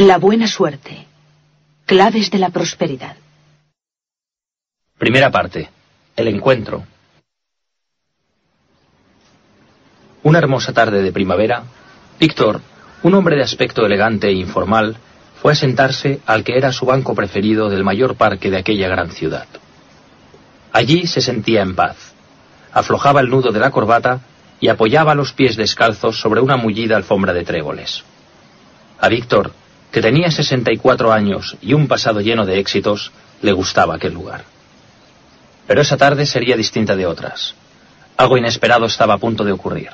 La buena suerte. Claves de la prosperidad. Primera parte. El encuentro. Una hermosa tarde de primavera, Víctor, un hombre de aspecto elegante e informal, fue a sentarse al que era su banco preferido del mayor parque de aquella gran ciudad. Allí se sentía en paz. Aflojaba el nudo de la corbata y apoyaba los pies descalzos sobre una mullida alfombra de tréboles. A Víctor, que tenía 64 años y un pasado lleno de éxitos, le gustaba aquel lugar. Pero esa tarde sería distinta de otras. Algo inesperado estaba a punto de ocurrir.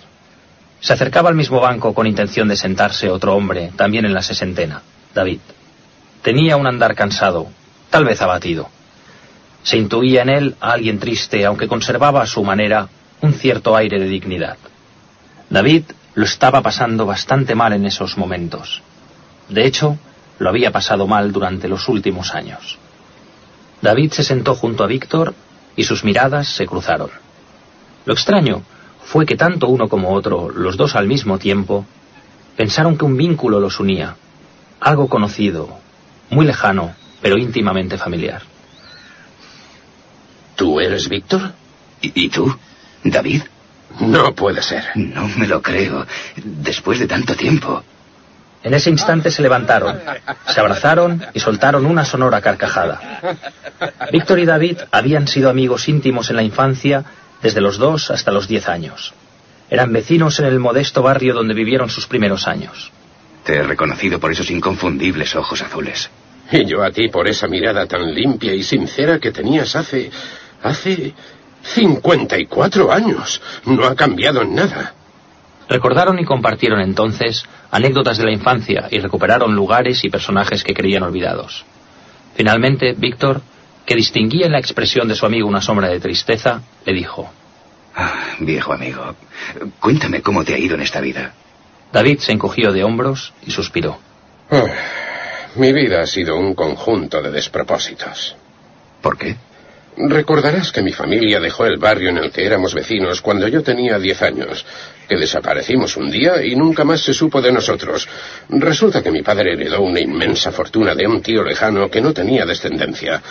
Se acercaba al mismo banco con intención de sentarse otro hombre, también en la sesentena, David. Tenía un andar cansado, tal vez abatido. Se intuía en él a alguien triste, aunque conservaba a su manera un cierto aire de dignidad. David lo estaba pasando bastante mal en esos momentos. De hecho, lo había pasado mal durante los últimos años. David se sentó junto a Víctor y sus miradas se cruzaron. Lo extraño fue que tanto uno como otro, los dos al mismo tiempo, pensaron que un vínculo los unía, algo conocido, muy lejano, pero íntimamente familiar. ¿Tú eres Víctor? ¿Y, tú, David? No puede ser. No me lo creo. Después de tanto tiempo. En ese instante se levantaron, se abrazaron y soltaron una sonora carcajada. Víctor y David habían sido amigos íntimos en la infancia desde los dos hasta los diez años. Eran vecinos en el modesto barrio donde vivieron sus primeros años. Te he reconocido por esos inconfundibles ojos azules. Y yo a ti por esa mirada tan limpia y sincera que tenías hace... hace... 54 años. No ha cambiado en nada. Recordaron y compartieron entonces anécdotas de la infancia y recuperaron lugares y personajes que creían olvidados. Finalmente, Víctor, que distinguía en la expresión de su amigo una sombra de tristeza, le dijo, ah, Viejo amigo, cuéntame cómo te ha ido en esta vida. David se encogió de hombros y suspiró. Ah, mi vida ha sido un conjunto de despropósitos. ¿Por qué? Recordarás que mi familia dejó el barrio en el que éramos vecinos cuando yo tenía diez años, que desaparecimos un día y nunca más se supo de nosotros. Resulta que mi padre heredó una inmensa fortuna de un tío lejano que no tenía descendencia.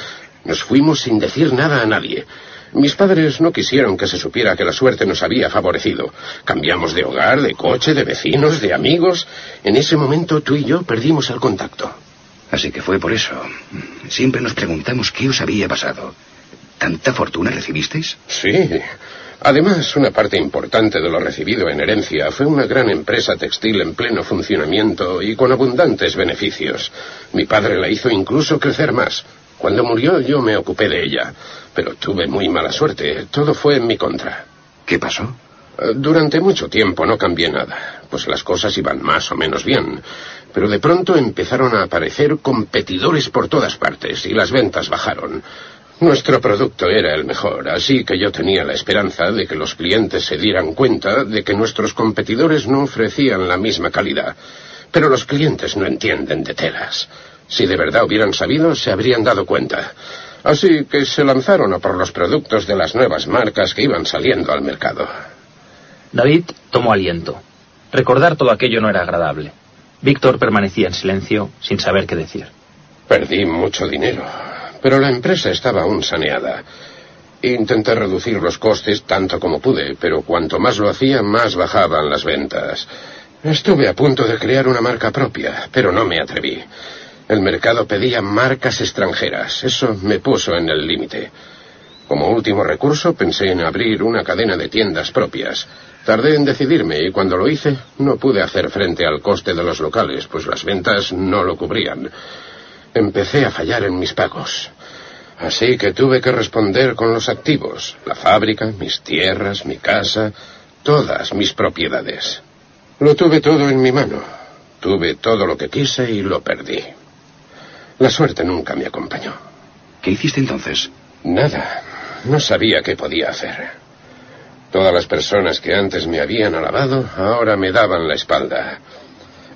Nos fuimos sin decir nada a nadie. Mis padres no quisieron que se supiera que la suerte nos había favorecido. Cambiamos de hogar, de coche, de vecinos, de amigos. En ese momento tú y yo perdimos el contacto. Así que fue por eso. Siempre nos preguntamos qué os había pasado. ¿Tanta fortuna recibisteis? Sí. Además, una parte importante de lo recibido en herencia fue una gran empresa textil en pleno funcionamiento y con abundantes beneficios. Mi padre la hizo incluso crecer más. Cuando murió yo me ocupé de ella, pero tuve muy mala suerte. Todo fue en mi contra. ¿Qué pasó? Durante mucho tiempo no cambié nada, pues las cosas iban más o menos bien, pero de pronto empezaron a aparecer competidores por todas partes y las ventas bajaron. Nuestro producto era el mejor, así que yo tenía la esperanza de que los clientes se dieran cuenta de que nuestros competidores no ofrecían la misma calidad. Pero los clientes no entienden de telas. Si de verdad hubieran sabido, se habrían dado cuenta. Así que se lanzaron a por los productos de las nuevas marcas que iban saliendo al mercado. David tomó aliento. Recordar todo aquello no era agradable. Víctor permanecía en silencio, sin saber qué decir. Perdí mucho dinero pero la empresa estaba aún saneada. Intenté reducir los costes tanto como pude, pero cuanto más lo hacía, más bajaban las ventas. Estuve a punto de crear una marca propia, pero no me atreví. El mercado pedía marcas extranjeras. Eso me puso en el límite. Como último recurso pensé en abrir una cadena de tiendas propias. Tardé en decidirme y cuando lo hice no pude hacer frente al coste de los locales, pues las ventas no lo cubrían empecé a fallar en mis pagos. Así que tuve que responder con los activos, la fábrica, mis tierras, mi casa, todas mis propiedades. Lo tuve todo en mi mano, Tuve todo lo que quise y lo perdí. La suerte nunca me acompañó. ¿Qué hiciste entonces? Nada. No sabía qué podía hacer. Todas las personas que antes me habían alabado ahora me daban la espalda.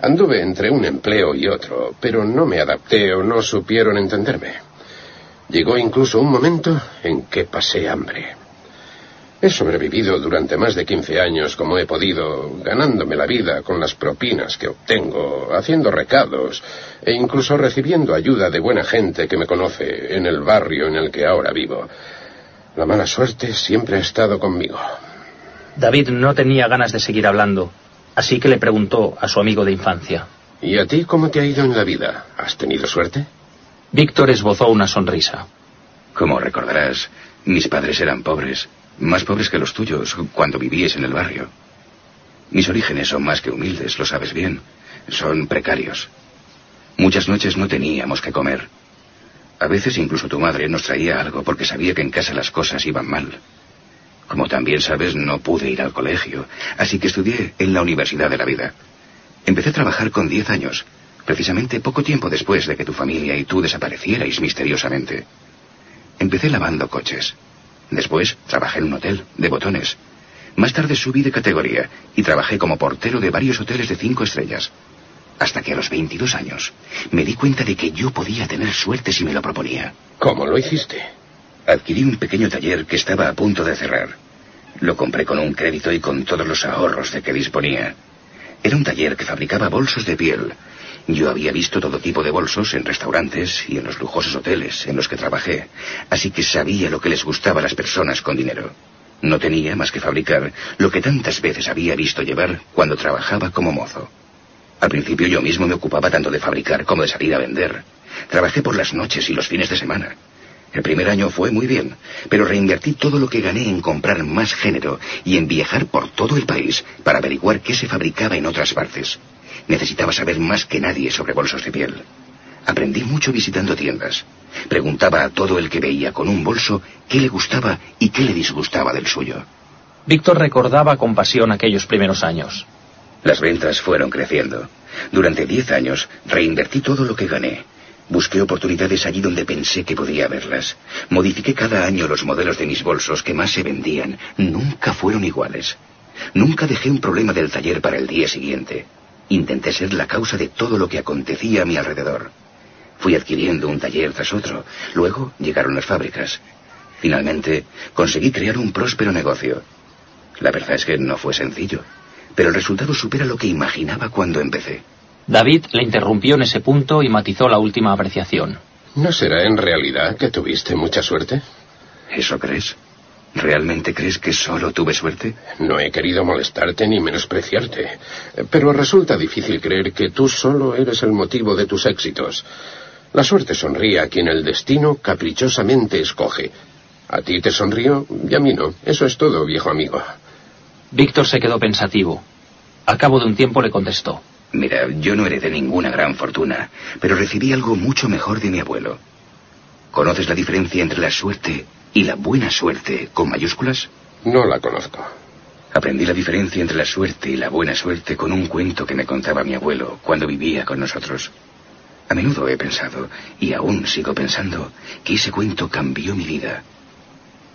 Anduve entre un empleo y otro, pero no me adapté o no supieron entenderme. Llegó incluso un momento en que pasé hambre. He sobrevivido durante más de 15 años como he podido, ganándome la vida con las propinas que obtengo, haciendo recados e incluso recibiendo ayuda de buena gente que me conoce en el barrio en el que ahora vivo. La mala suerte siempre ha estado conmigo. David no tenía ganas de seguir hablando, así que le preguntó a su amigo de infancia. ¿Y a ti cómo te ha ido en la vida? ¿Has tenido suerte? Víctor esbozó una sonrisa. Como recordarás, mis padres eran pobres más pobres que los tuyos cuando vivíais en el barrio. Mis orígenes son más que humildes, lo sabes bien. Son precarios. Muchas noches no teníamos que comer. A veces incluso tu madre nos traía algo porque sabía que en casa las cosas iban mal. Como también sabes, no pude ir al colegio, así que estudié en la Universidad de la Vida. Empecé a trabajar con diez años, precisamente poco tiempo después de que tu familia y tú desaparecierais misteriosamente. Empecé lavando coches. Después trabajé en un hotel de botones. Más tarde subí de categoría y trabajé como portero de varios hoteles de cinco estrellas. Hasta que a los 22 años me di cuenta de que yo podía tener suerte si me lo proponía. ¿Cómo lo hiciste? Adquirí un pequeño taller que estaba a punto de cerrar. Lo compré con un crédito y con todos los ahorros de que disponía. Era un taller que fabricaba bolsos de piel yo había visto todo tipo de bolsos en restaurantes y en los lujosos hoteles en los que trabajé, así que sabía lo que les gustaba a las personas con dinero. No tenía más que fabricar lo que tantas veces había visto llevar cuando trabajaba como mozo. Al principio yo mismo me ocupaba tanto de fabricar como de salir a vender. Trabajé por las noches y los fines de semana. El primer año fue muy bien, pero reinvertí todo lo que gané en comprar más género y en viajar por todo el país para averiguar qué se fabricaba en otras partes. Necesitaba saber más que nadie sobre bolsos de piel. Aprendí mucho visitando tiendas. Preguntaba a todo el que veía con un bolso qué le gustaba y qué le disgustaba del suyo. Víctor recordaba con pasión aquellos primeros años. Las ventas fueron creciendo. Durante diez años reinvertí todo lo que gané. Busqué oportunidades allí donde pensé que podía verlas. Modifiqué cada año los modelos de mis bolsos que más se vendían. Nunca fueron iguales. Nunca dejé un problema del taller para el día siguiente. Intenté ser la causa de todo lo que acontecía a mi alrededor. Fui adquiriendo un taller tras otro. Luego llegaron las fábricas. Finalmente conseguí crear un próspero negocio. La verdad es que no fue sencillo, pero el resultado supera lo que imaginaba cuando empecé. David le interrumpió en ese punto y matizó la última apreciación. ¿No será en realidad que tuviste mucha suerte? ¿Eso crees? ¿Realmente crees que solo tuve suerte? No he querido molestarte ni menospreciarte, pero resulta difícil creer que tú solo eres el motivo de tus éxitos. La suerte sonríe a quien el destino caprichosamente escoge. A ti te sonrió y a mí no. Eso es todo, viejo amigo. Víctor se quedó pensativo. Al cabo de un tiempo le contestó. Mira, yo no heredé ninguna gran fortuna, pero recibí algo mucho mejor de mi abuelo. ¿Conoces la diferencia entre la suerte ¿Y la buena suerte con mayúsculas? No la conozco. Aprendí la diferencia entre la suerte y la buena suerte con un cuento que me contaba mi abuelo cuando vivía con nosotros. A menudo he pensado, y aún sigo pensando, que ese cuento cambió mi vida.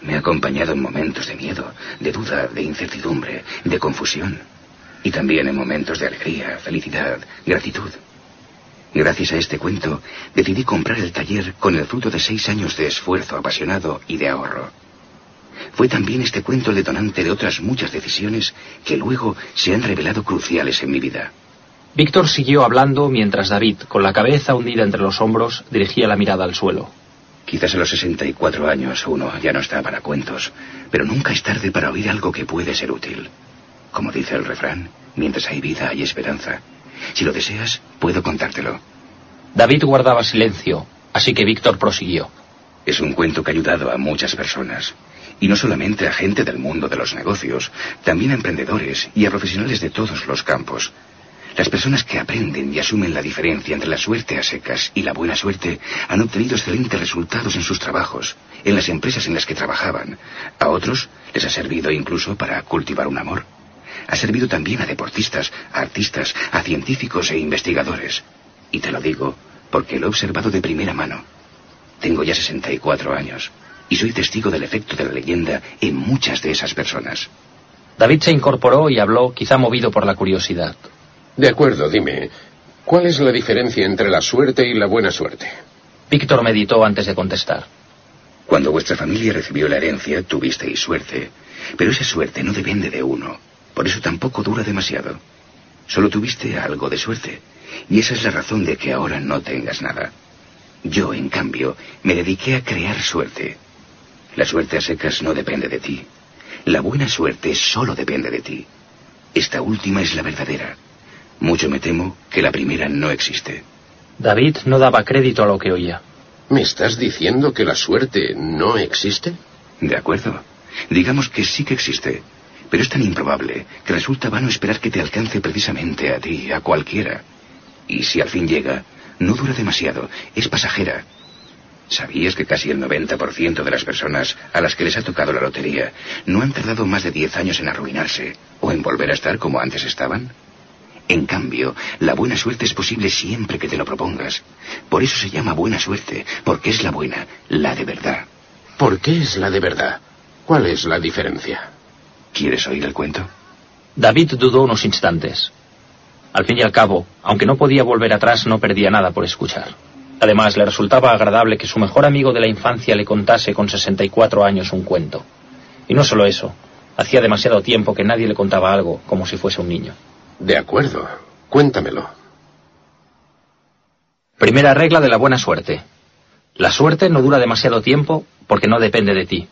Me ha acompañado en momentos de miedo, de duda, de incertidumbre, de confusión, y también en momentos de alegría, felicidad, gratitud. Gracias a este cuento, decidí comprar el taller con el fruto de seis años de esfuerzo apasionado y de ahorro. Fue también este cuento el detonante de otras muchas decisiones que luego se han revelado cruciales en mi vida. Víctor siguió hablando mientras David, con la cabeza hundida entre los hombros, dirigía la mirada al suelo. Quizás a los 64 años uno ya no está para cuentos, pero nunca es tarde para oír algo que puede ser útil. Como dice el refrán, mientras hay vida hay esperanza. Si lo deseas, puedo contártelo. David guardaba silencio, así que Víctor prosiguió. Es un cuento que ha ayudado a muchas personas. Y no solamente a gente del mundo de los negocios, también a emprendedores y a profesionales de todos los campos. Las personas que aprenden y asumen la diferencia entre la suerte a secas y la buena suerte han obtenido excelentes resultados en sus trabajos, en las empresas en las que trabajaban. A otros les ha servido incluso para cultivar un amor. Ha servido también a deportistas, a artistas, a científicos e investigadores. Y te lo digo porque lo he observado de primera mano. Tengo ya 64 años y soy testigo del efecto de la leyenda en muchas de esas personas. David se incorporó y habló, quizá movido por la curiosidad. De acuerdo, dime, ¿cuál es la diferencia entre la suerte y la buena suerte? Víctor meditó antes de contestar. Cuando vuestra familia recibió la herencia, tuvisteis suerte. Pero esa suerte no depende de uno. Por eso tampoco dura demasiado. Solo tuviste algo de suerte. Y esa es la razón de que ahora no tengas nada. Yo, en cambio, me dediqué a crear suerte. La suerte a secas no depende de ti. La buena suerte solo depende de ti. Esta última es la verdadera. Mucho me temo que la primera no existe. David no daba crédito a lo que oía. ¿Me estás diciendo que la suerte no existe? De acuerdo. Digamos que sí que existe. Pero es tan improbable que resulta vano esperar que te alcance precisamente a ti, a cualquiera. Y si al fin llega, no dura demasiado, es pasajera. ¿Sabías que casi el 90% de las personas a las que les ha tocado la lotería no han tardado más de 10 años en arruinarse o en volver a estar como antes estaban? En cambio, la buena suerte es posible siempre que te lo propongas. Por eso se llama buena suerte, porque es la buena, la de verdad. ¿Por qué es la de verdad? ¿Cuál es la diferencia? ¿Quieres oír el cuento? David dudó unos instantes. Al fin y al cabo, aunque no podía volver atrás, no perdía nada por escuchar. Además, le resultaba agradable que su mejor amigo de la infancia le contase con 64 años un cuento. Y no solo eso, hacía demasiado tiempo que nadie le contaba algo como si fuese un niño. De acuerdo, cuéntamelo. Primera regla de la buena suerte. La suerte no dura demasiado tiempo porque no depende de ti.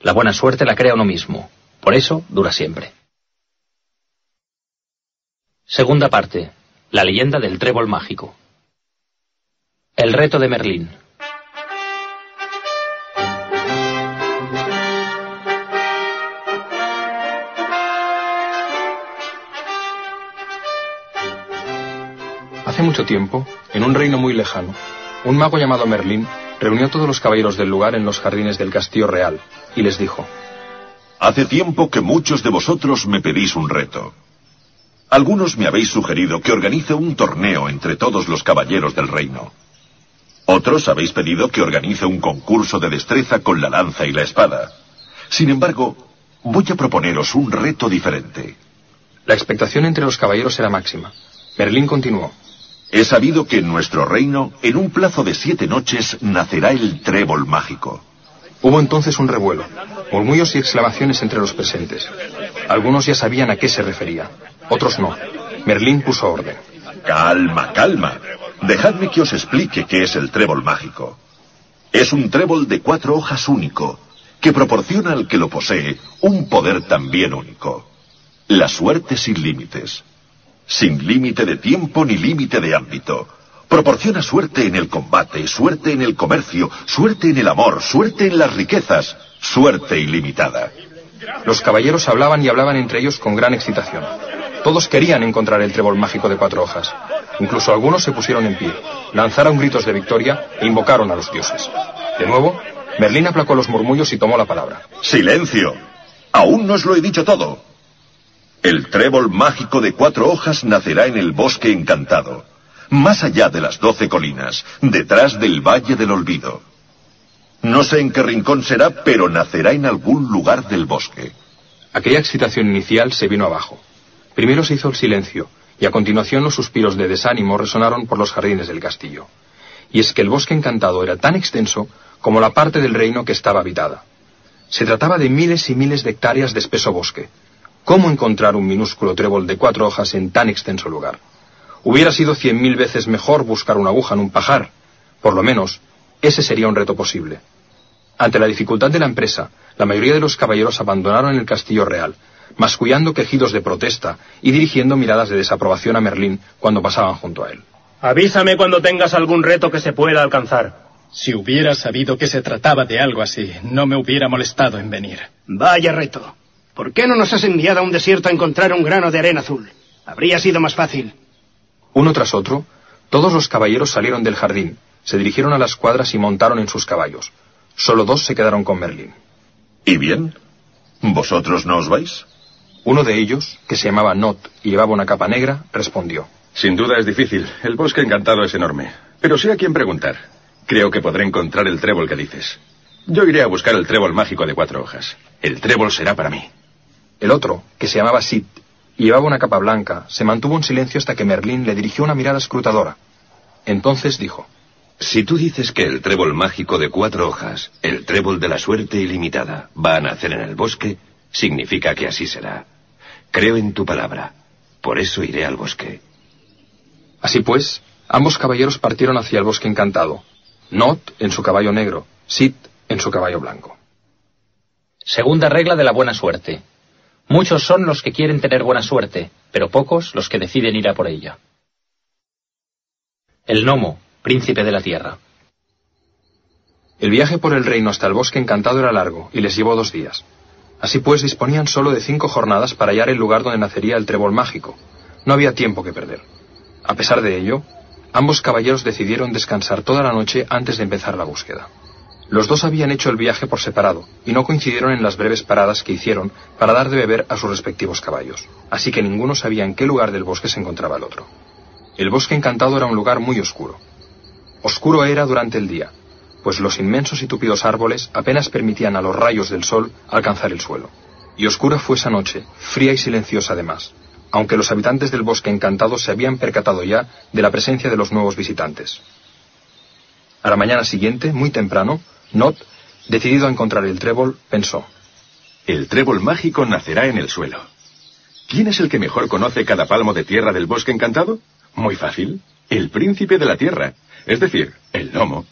La buena suerte la crea uno mismo. Por eso dura siempre. Segunda parte. La leyenda del trébol mágico. El reto de Merlín. Hace mucho tiempo, en un reino muy lejano, un mago llamado Merlín reunió a todos los caballeros del lugar en los jardines del castillo real y les dijo, Hace tiempo que muchos de vosotros me pedís un reto. Algunos me habéis sugerido que organice un torneo entre todos los caballeros del reino. Otros habéis pedido que organice un concurso de destreza con la lanza y la espada. Sin embargo, voy a proponeros un reto diferente. La expectación entre los caballeros era máxima. Merlín continuó. He sabido que en nuestro reino, en un plazo de siete noches, nacerá el trébol mágico. Hubo entonces un revuelo, murmullos y exclamaciones entre los presentes. Algunos ya sabían a qué se refería, otros no. Merlín puso orden. Calma, calma. Dejadme que os explique qué es el trébol mágico. Es un trébol de cuatro hojas único, que proporciona al que lo posee un poder también único. La suerte sin límites. Sin límite de tiempo ni límite de ámbito. Proporciona suerte en el combate, suerte en el comercio, suerte en el amor, suerte en las riquezas, suerte ilimitada. Los caballeros hablaban y hablaban entre ellos con gran excitación. Todos querían encontrar el trébol mágico de cuatro hojas. Incluso algunos se pusieron en pie, lanzaron gritos de victoria e invocaron a los dioses. De nuevo, Merlín aplacó los murmullos y tomó la palabra. ¡Silencio! Aún no os lo he dicho todo. El trébol mágico de cuatro hojas nacerá en el bosque encantado, más allá de las doce colinas, detrás del Valle del Olvido. No sé en qué rincón será, pero nacerá en algún lugar del bosque. Aquella excitación inicial se vino abajo. Primero se hizo el silencio, y a continuación los suspiros de desánimo resonaron por los jardines del castillo. Y es que el bosque encantado era tan extenso como la parte del reino que estaba habitada. Se trataba de miles y miles de hectáreas de espeso bosque. ¿Cómo encontrar un minúsculo trébol de cuatro hojas en tan extenso lugar? Hubiera sido cien mil veces mejor buscar una aguja en un pajar. Por lo menos, ese sería un reto posible. Ante la dificultad de la empresa, la mayoría de los caballeros abandonaron el castillo real, mascullando quejidos de protesta y dirigiendo miradas de desaprobación a Merlín cuando pasaban junto a él. Avísame cuando tengas algún reto que se pueda alcanzar. Si hubiera sabido que se trataba de algo así, no me hubiera molestado en venir. Vaya reto. ¿Por qué no nos has enviado a un desierto a encontrar un grano de arena azul? Habría sido más fácil. Uno tras otro, todos los caballeros salieron del jardín, se dirigieron a las cuadras y montaron en sus caballos. Solo dos se quedaron con Merlín. ¿Y bien? ¿Vosotros no os vais? Uno de ellos, que se llamaba Not y llevaba una capa negra, respondió. Sin duda es difícil. El bosque encantado es enorme. Pero sé a quién preguntar. Creo que podré encontrar el trébol que dices. Yo iré a buscar el trébol mágico de cuatro hojas. El trébol será para mí. El otro, que se llamaba Sid y llevaba una capa blanca, se mantuvo en silencio hasta que Merlín le dirigió una mirada escrutadora. Entonces dijo, Si tú dices que el trébol mágico de cuatro hojas, el trébol de la suerte ilimitada, va a nacer en el bosque, significa que así será. Creo en tu palabra. Por eso iré al bosque. Así pues, ambos caballeros partieron hacia el bosque encantado. Not en su caballo negro, Sid en su caballo blanco. Segunda regla de la buena suerte. Muchos son los que quieren tener buena suerte, pero pocos los que deciden ir a por ella. El gnomo, príncipe de la tierra. El viaje por el reino hasta el bosque encantado era largo y les llevó dos días. Así pues, disponían solo de cinco jornadas para hallar el lugar donde nacería el trébol mágico. No había tiempo que perder. A pesar de ello, ambos caballeros decidieron descansar toda la noche antes de empezar la búsqueda. Los dos habían hecho el viaje por separado y no coincidieron en las breves paradas que hicieron para dar de beber a sus respectivos caballos, así que ninguno sabía en qué lugar del bosque se encontraba el otro. El bosque encantado era un lugar muy oscuro. Oscuro era durante el día, pues los inmensos y tupidos árboles apenas permitían a los rayos del sol alcanzar el suelo. Y oscura fue esa noche, fría y silenciosa además, aunque los habitantes del bosque encantado se habían percatado ya de la presencia de los nuevos visitantes. A la mañana siguiente, muy temprano, Not, decidido a encontrar el trébol, pensó. El trébol mágico nacerá en el suelo. ¿Quién es el que mejor conoce cada palmo de tierra del bosque encantado? Muy fácil. El príncipe de la tierra, es decir, el gnomo.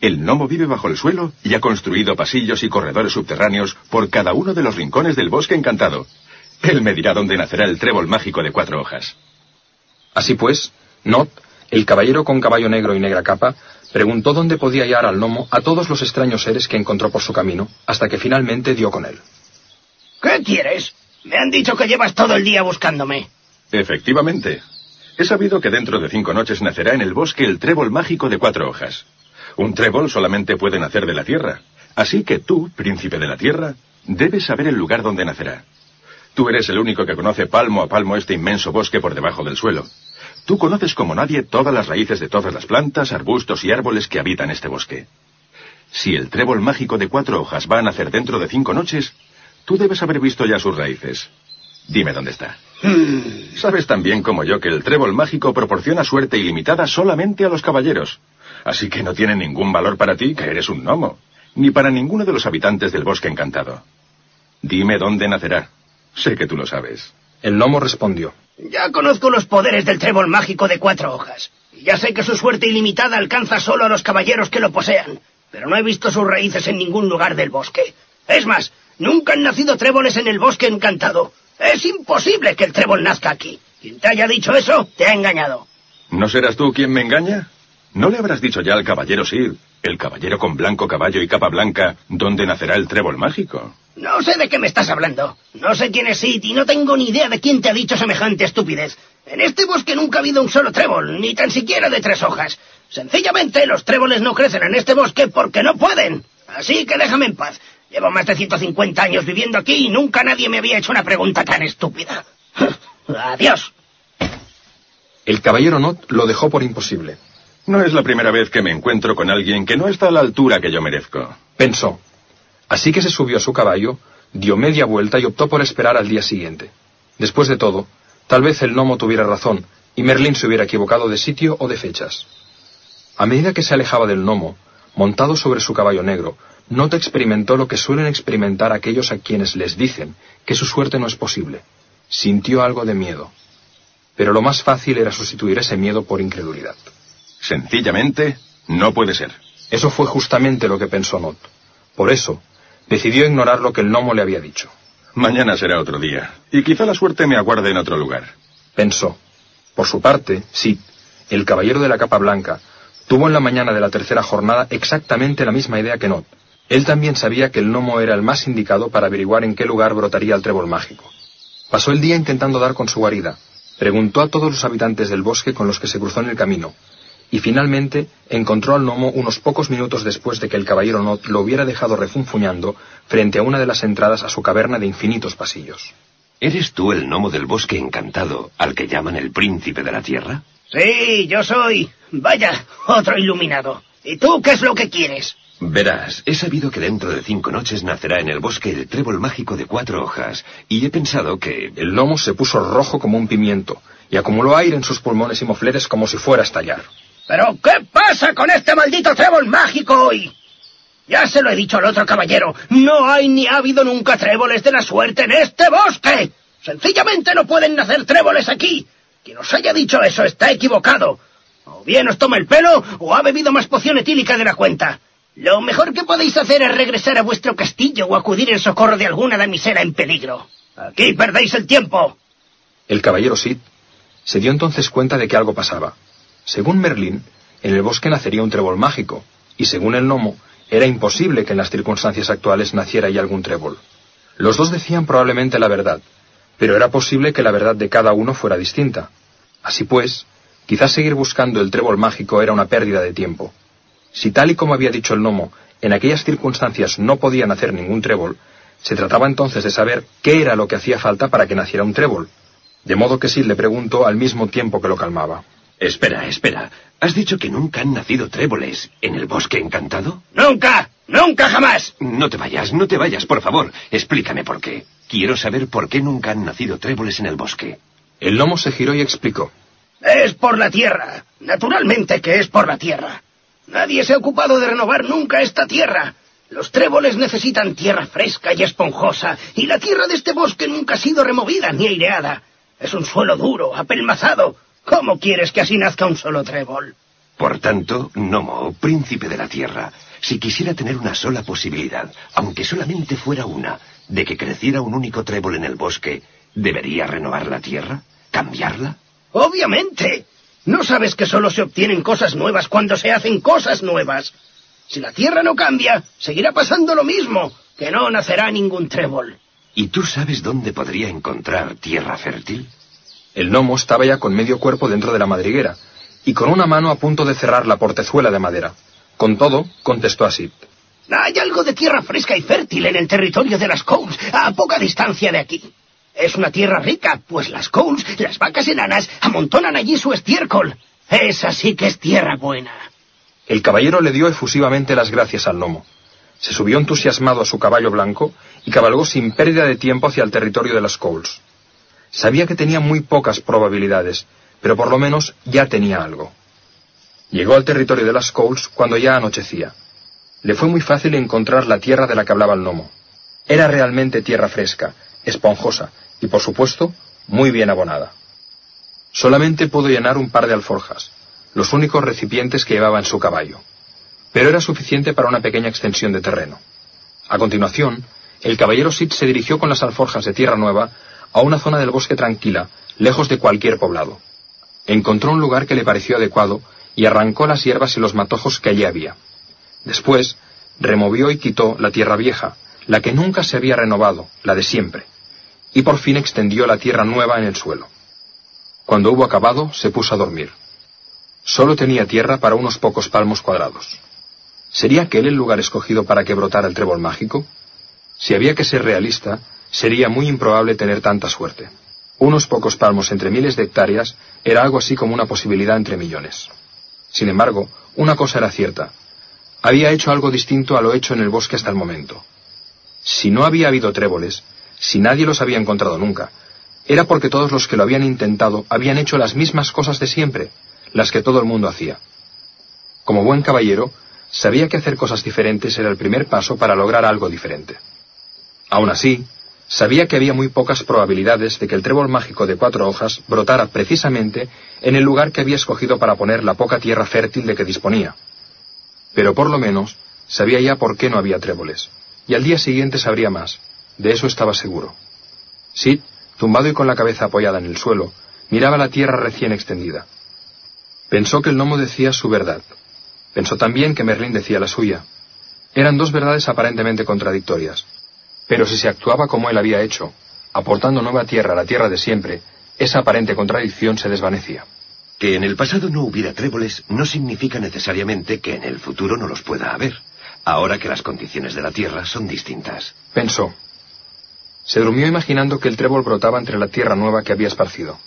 El gnomo vive bajo el suelo y ha construido pasillos y corredores subterráneos por cada uno de los rincones del bosque encantado. Él me dirá dónde nacerá el trébol mágico de cuatro hojas. Así pues, Not, el caballero con caballo negro y negra capa, preguntó dónde podía hallar al gnomo a todos los extraños seres que encontró por su camino, hasta que finalmente dio con él. ¿Qué quieres? Me han dicho que llevas todo el día buscándome. Efectivamente. He sabido que dentro de cinco noches nacerá en el bosque el trébol mágico de cuatro hojas. Un trébol solamente puede nacer de la tierra. Así que tú, príncipe de la tierra, debes saber el lugar donde nacerá. Tú eres el único que conoce palmo a palmo este inmenso bosque por debajo del suelo. Tú conoces como nadie todas las raíces de todas las plantas, arbustos y árboles que habitan este bosque. Si el trébol mágico de cuatro hojas va a nacer dentro de cinco noches, tú debes haber visto ya sus raíces. Dime dónde está. Sabes tan bien como yo que el trébol mágico proporciona suerte ilimitada solamente a los caballeros. Así que no tiene ningún valor para ti, que eres un gnomo, ni para ninguno de los habitantes del bosque encantado. Dime dónde nacerá. Sé que tú lo sabes. El gnomo respondió. Ya conozco los poderes del trébol mágico de cuatro hojas. Y ya sé que su suerte ilimitada alcanza solo a los caballeros que lo posean. Pero no he visto sus raíces en ningún lugar del bosque. Es más, nunca han nacido tréboles en el bosque encantado. Es imposible que el trébol nazca aquí. Quien te haya dicho eso, te ha engañado. ¿No serás tú quien me engaña? ¿No le habrás dicho ya al caballero Sid, el caballero con blanco caballo y capa blanca, dónde nacerá el trébol mágico? No sé de qué me estás hablando. No sé quién es Sid y no tengo ni idea de quién te ha dicho semejante estupidez. En este bosque nunca ha habido un solo trébol, ni tan siquiera de tres hojas. Sencillamente los tréboles no crecen en este bosque porque no pueden. Así que déjame en paz. Llevo más de 150 años viviendo aquí y nunca nadie me había hecho una pregunta tan estúpida. Adiós. El caballero Not lo dejó por imposible. No es la primera vez que me encuentro con alguien que no está a la altura que yo merezco. Pensó. Así que se subió a su caballo, dio media vuelta y optó por esperar al día siguiente. Después de todo, tal vez el gnomo tuviera razón y Merlín se hubiera equivocado de sitio o de fechas. A medida que se alejaba del gnomo, montado sobre su caballo negro, Not experimentó lo que suelen experimentar aquellos a quienes les dicen que su suerte no es posible. Sintió algo de miedo. Pero lo más fácil era sustituir ese miedo por incredulidad. Sencillamente, no puede ser. Eso fue justamente lo que pensó Not. Por eso, decidió ignorar lo que el gnomo le había dicho. Mañana será otro día, y quizá la suerte me aguarde en otro lugar. Pensó. Por su parte, Sid, el caballero de la capa blanca, tuvo en la mañana de la tercera jornada exactamente la misma idea que Not. Él también sabía que el gnomo era el más indicado para averiguar en qué lugar brotaría el trébol mágico. Pasó el día intentando dar con su guarida. Preguntó a todos los habitantes del bosque con los que se cruzó en el camino, y finalmente encontró al gnomo unos pocos minutos después de que el caballero Not lo hubiera dejado refunfuñando frente a una de las entradas a su caverna de infinitos pasillos. ¿Eres tú el gnomo del bosque encantado, al que llaman el príncipe de la tierra? Sí, yo soy. Vaya, otro iluminado. ¿Y tú qué es lo que quieres? Verás, he sabido que dentro de cinco noches nacerá en el bosque el trébol mágico de cuatro hojas, y he pensado que... El gnomo se puso rojo como un pimiento, y acumuló aire en sus pulmones y mofletes como si fuera a estallar. ¿Pero qué pasa con este maldito trébol mágico hoy? Ya se lo he dicho al otro caballero, no hay ni ha habido nunca tréboles de la suerte en este bosque. Sencillamente no pueden nacer tréboles aquí. Quien os haya dicho eso está equivocado. O bien os toma el pelo o ha bebido más poción etílica de la cuenta. Lo mejor que podéis hacer es regresar a vuestro castillo o acudir en socorro de alguna damisela en peligro. Aquí perdéis el tiempo. El caballero Sid se dio entonces cuenta de que algo pasaba. Según Merlín, en el bosque nacería un trébol mágico, y según el gnomo, era imposible que en las circunstancias actuales naciera ya algún trébol. Los dos decían probablemente la verdad, pero era posible que la verdad de cada uno fuera distinta. Así pues, quizás seguir buscando el trébol mágico era una pérdida de tiempo. Si tal y como había dicho el gnomo, en aquellas circunstancias no podían hacer ningún trébol, se trataba entonces de saber qué era lo que hacía falta para que naciera un trébol. De modo que Sid le preguntó al mismo tiempo que lo calmaba. Espera, espera. ¿Has dicho que nunca han nacido tréboles en el bosque encantado? ¡Nunca! ¡Nunca jamás! No te vayas, no te vayas, por favor. Explícame por qué. Quiero saber por qué nunca han nacido tréboles en el bosque. El gnomo se giró y explicó. Es por la tierra. Naturalmente que es por la tierra. Nadie se ha ocupado de renovar nunca esta tierra. Los tréboles necesitan tierra fresca y esponjosa, y la tierra de este bosque nunca ha sido removida ni aireada. Es un suelo duro, apelmazado. ¿Cómo quieres que así nazca un solo trébol? Por tanto, Nomo, príncipe de la tierra, si quisiera tener una sola posibilidad, aunque solamente fuera una, de que creciera un único trébol en el bosque, ¿debería renovar la tierra? ¿Cambiarla? Obviamente. ¿No sabes que solo se obtienen cosas nuevas cuando se hacen cosas nuevas? Si la tierra no cambia, seguirá pasando lo mismo, que no nacerá ningún trébol. ¿Y tú sabes dónde podría encontrar tierra fértil? El gnomo estaba ya con medio cuerpo dentro de la madriguera, y con una mano a punto de cerrar la portezuela de madera. Con todo, contestó así. Hay algo de tierra fresca y fértil en el territorio de las Coles, a poca distancia de aquí. Es una tierra rica, pues las Coles, las vacas enanas, amontonan allí su estiércol. Esa sí que es tierra buena. El caballero le dio efusivamente las gracias al gnomo. Se subió entusiasmado a su caballo blanco y cabalgó sin pérdida de tiempo hacia el territorio de las Coles. Sabía que tenía muy pocas probabilidades, pero por lo menos ya tenía algo. Llegó al territorio de las Coles cuando ya anochecía. Le fue muy fácil encontrar la tierra de la que hablaba el gnomo. Era realmente tierra fresca, esponjosa, y por supuesto, muy bien abonada. Solamente pudo llenar un par de alforjas, los únicos recipientes que llevaba en su caballo, pero era suficiente para una pequeña extensión de terreno. A continuación, el caballero Sid se dirigió con las alforjas de tierra nueva a una zona del bosque tranquila, lejos de cualquier poblado. Encontró un lugar que le pareció adecuado y arrancó las hierbas y los matojos que allí había. Después, removió y quitó la tierra vieja, la que nunca se había renovado, la de siempre, y por fin extendió la tierra nueva en el suelo. Cuando hubo acabado, se puso a dormir. Solo tenía tierra para unos pocos palmos cuadrados. ¿Sería aquel el lugar escogido para que brotara el trébol mágico? Si había que ser realista, sería muy improbable tener tanta suerte. Unos pocos palmos entre miles de hectáreas era algo así como una posibilidad entre millones. Sin embargo, una cosa era cierta. Había hecho algo distinto a lo hecho en el bosque hasta el momento. Si no había habido tréboles, si nadie los había encontrado nunca, era porque todos los que lo habían intentado habían hecho las mismas cosas de siempre, las que todo el mundo hacía. Como buen caballero, sabía que hacer cosas diferentes era el primer paso para lograr algo diferente. Aún así, sabía que había muy pocas probabilidades de que el trébol mágico de cuatro hojas brotara precisamente en el lugar que había escogido para poner la poca tierra fértil de que disponía. Pero por lo menos sabía ya por qué no había tréboles, y al día siguiente sabría más, de eso estaba seguro. Sid, tumbado y con la cabeza apoyada en el suelo, miraba la tierra recién extendida. Pensó que el gnomo decía su verdad. Pensó también que Merlín decía la suya. Eran dos verdades aparentemente contradictorias. Pero si se actuaba como él había hecho, aportando nueva tierra a la tierra de siempre, esa aparente contradicción se desvanecía. Que en el pasado no hubiera tréboles no significa necesariamente que en el futuro no los pueda haber, ahora que las condiciones de la tierra son distintas. Pensó. Se durmió imaginando que el trébol brotaba entre la tierra nueva que había esparcido.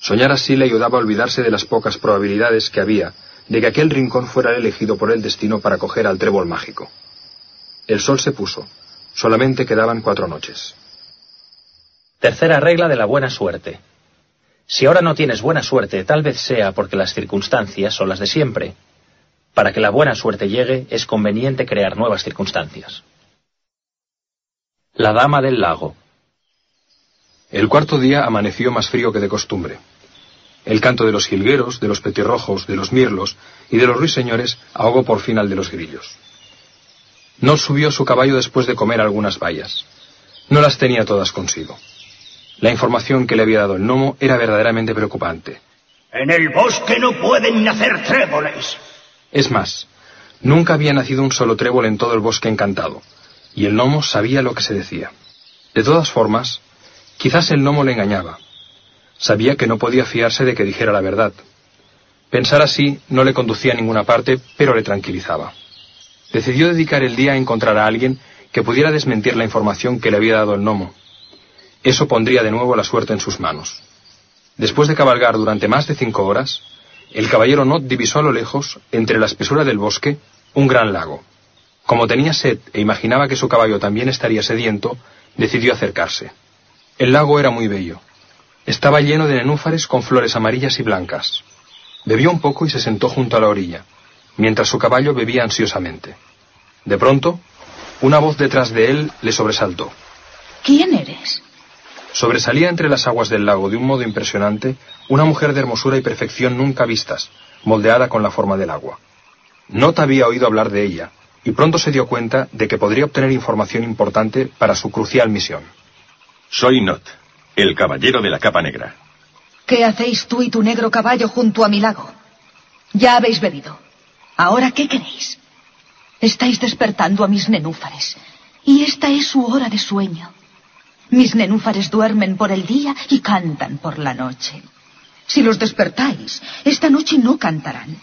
Soñar así le ayudaba a olvidarse de las pocas probabilidades que había de que aquel rincón fuera el elegido por el destino para coger al trébol mágico. El sol se puso. Solamente quedaban cuatro noches. Tercera regla de la buena suerte. Si ahora no tienes buena suerte, tal vez sea porque las circunstancias son las de siempre. Para que la buena suerte llegue, es conveniente crear nuevas circunstancias. La Dama del Lago. El cuarto día amaneció más frío que de costumbre. El canto de los jilgueros, de los petirrojos, de los mirlos y de los ruiseñores ahogó por fin al de los grillos. No subió su caballo después de comer algunas bayas. No las tenía todas consigo. La información que le había dado el gnomo era verdaderamente preocupante. En el bosque no pueden nacer tréboles. Es más, nunca había nacido un solo trébol en todo el bosque encantado, y el gnomo sabía lo que se decía. De todas formas, quizás el gnomo le engañaba. Sabía que no podía fiarse de que dijera la verdad. Pensar así no le conducía a ninguna parte, pero le tranquilizaba. Decidió dedicar el día a encontrar a alguien que pudiera desmentir la información que le había dado el gnomo, eso pondría de nuevo la suerte en sus manos. Después de cabalgar durante más de cinco horas, el caballero Not divisó a lo lejos, entre la espesura del bosque, un gran lago. Como tenía sed e imaginaba que su caballo también estaría sediento, decidió acercarse. El lago era muy bello. Estaba lleno de nenúfares con flores amarillas y blancas. Bebió un poco y se sentó junto a la orilla, mientras su caballo bebía ansiosamente. De pronto, una voz detrás de él le sobresaltó. ¿Quién eres? Sobresalía entre las aguas del lago de un modo impresionante una mujer de hermosura y perfección nunca vistas, moldeada con la forma del agua. Not había oído hablar de ella, y pronto se dio cuenta de que podría obtener información importante para su crucial misión. Soy Not, el caballero de la capa negra. ¿Qué hacéis tú y tu negro caballo junto a mi lago? Ya habéis bebido. ¿Ahora qué queréis? Estáis despertando a mis nenúfares, y esta es su hora de sueño. Mis nenúfares duermen por el día y cantan por la noche. Si los despertáis, esta noche no cantarán.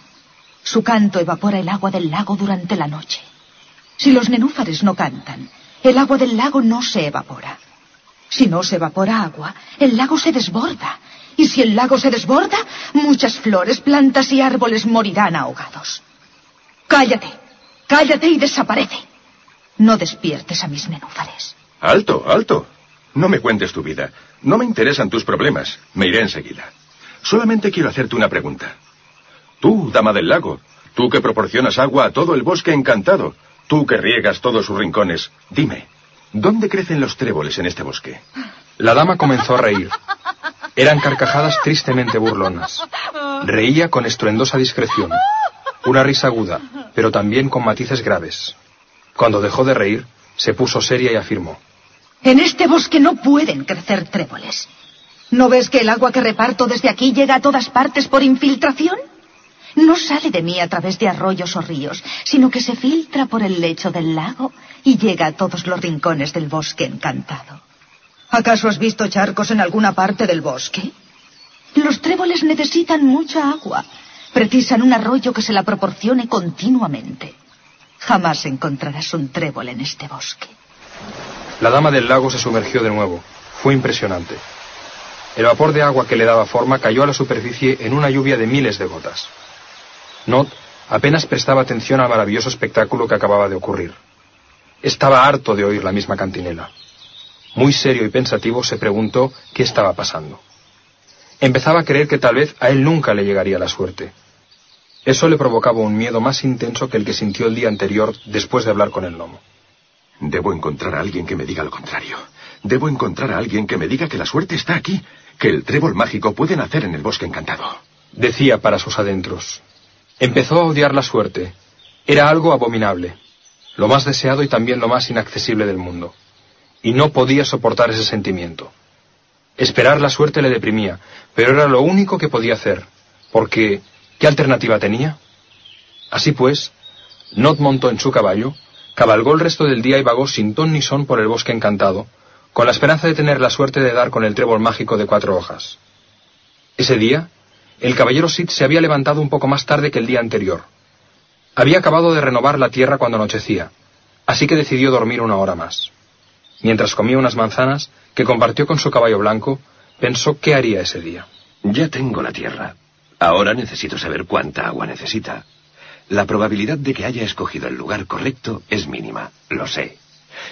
Su canto evapora el agua del lago durante la noche. Si los nenúfares no cantan, el agua del lago no se evapora. Si no se evapora agua, el lago se desborda. Y si el lago se desborda, muchas flores, plantas y árboles morirán ahogados. Cállate, cállate y desaparece. No despiertes a mis nenúfares. Alto, alto. No me cuentes tu vida. No me interesan tus problemas. Me iré enseguida. Solamente quiero hacerte una pregunta. Tú, dama del lago, tú que proporcionas agua a todo el bosque encantado, tú que riegas todos sus rincones, dime, ¿dónde crecen los tréboles en este bosque? La dama comenzó a reír. Eran carcajadas tristemente burlonas. Reía con estruendosa discreción. Una risa aguda, pero también con matices graves. Cuando dejó de reír, se puso seria y afirmó. En este bosque no pueden crecer tréboles. ¿No ves que el agua que reparto desde aquí llega a todas partes por infiltración? No sale de mí a través de arroyos o ríos, sino que se filtra por el lecho del lago y llega a todos los rincones del bosque encantado. ¿Acaso has visto charcos en alguna parte del bosque? Los tréboles necesitan mucha agua. Precisan un arroyo que se la proporcione continuamente. Jamás encontrarás un trébol en este bosque. La dama del lago se sumergió de nuevo. Fue impresionante. El vapor de agua que le daba forma cayó a la superficie en una lluvia de miles de gotas. Not apenas prestaba atención al maravilloso espectáculo que acababa de ocurrir. Estaba harto de oír la misma cantinela. Muy serio y pensativo se preguntó qué estaba pasando. Empezaba a creer que tal vez a él nunca le llegaría la suerte. Eso le provocaba un miedo más intenso que el que sintió el día anterior después de hablar con el gnomo. Debo encontrar a alguien que me diga lo contrario. Debo encontrar a alguien que me diga que la suerte está aquí, que el trébol mágico puede nacer en el bosque encantado. Decía para sus adentros. Empezó a odiar la suerte. Era algo abominable, lo más deseado y también lo más inaccesible del mundo. Y no podía soportar ese sentimiento. Esperar la suerte le deprimía, pero era lo único que podía hacer, porque ¿qué alternativa tenía? Así pues, Not montó en su caballo, Cabalgó el resto del día y vagó sin ton ni son por el bosque encantado, con la esperanza de tener la suerte de dar con el trébol mágico de cuatro hojas. Ese día, el caballero Sid se había levantado un poco más tarde que el día anterior. Había acabado de renovar la tierra cuando anochecía, así que decidió dormir una hora más. Mientras comía unas manzanas, que compartió con su caballo blanco, pensó qué haría ese día. Ya tengo la tierra. Ahora necesito saber cuánta agua necesita. La probabilidad de que haya escogido el lugar correcto es mínima, lo sé.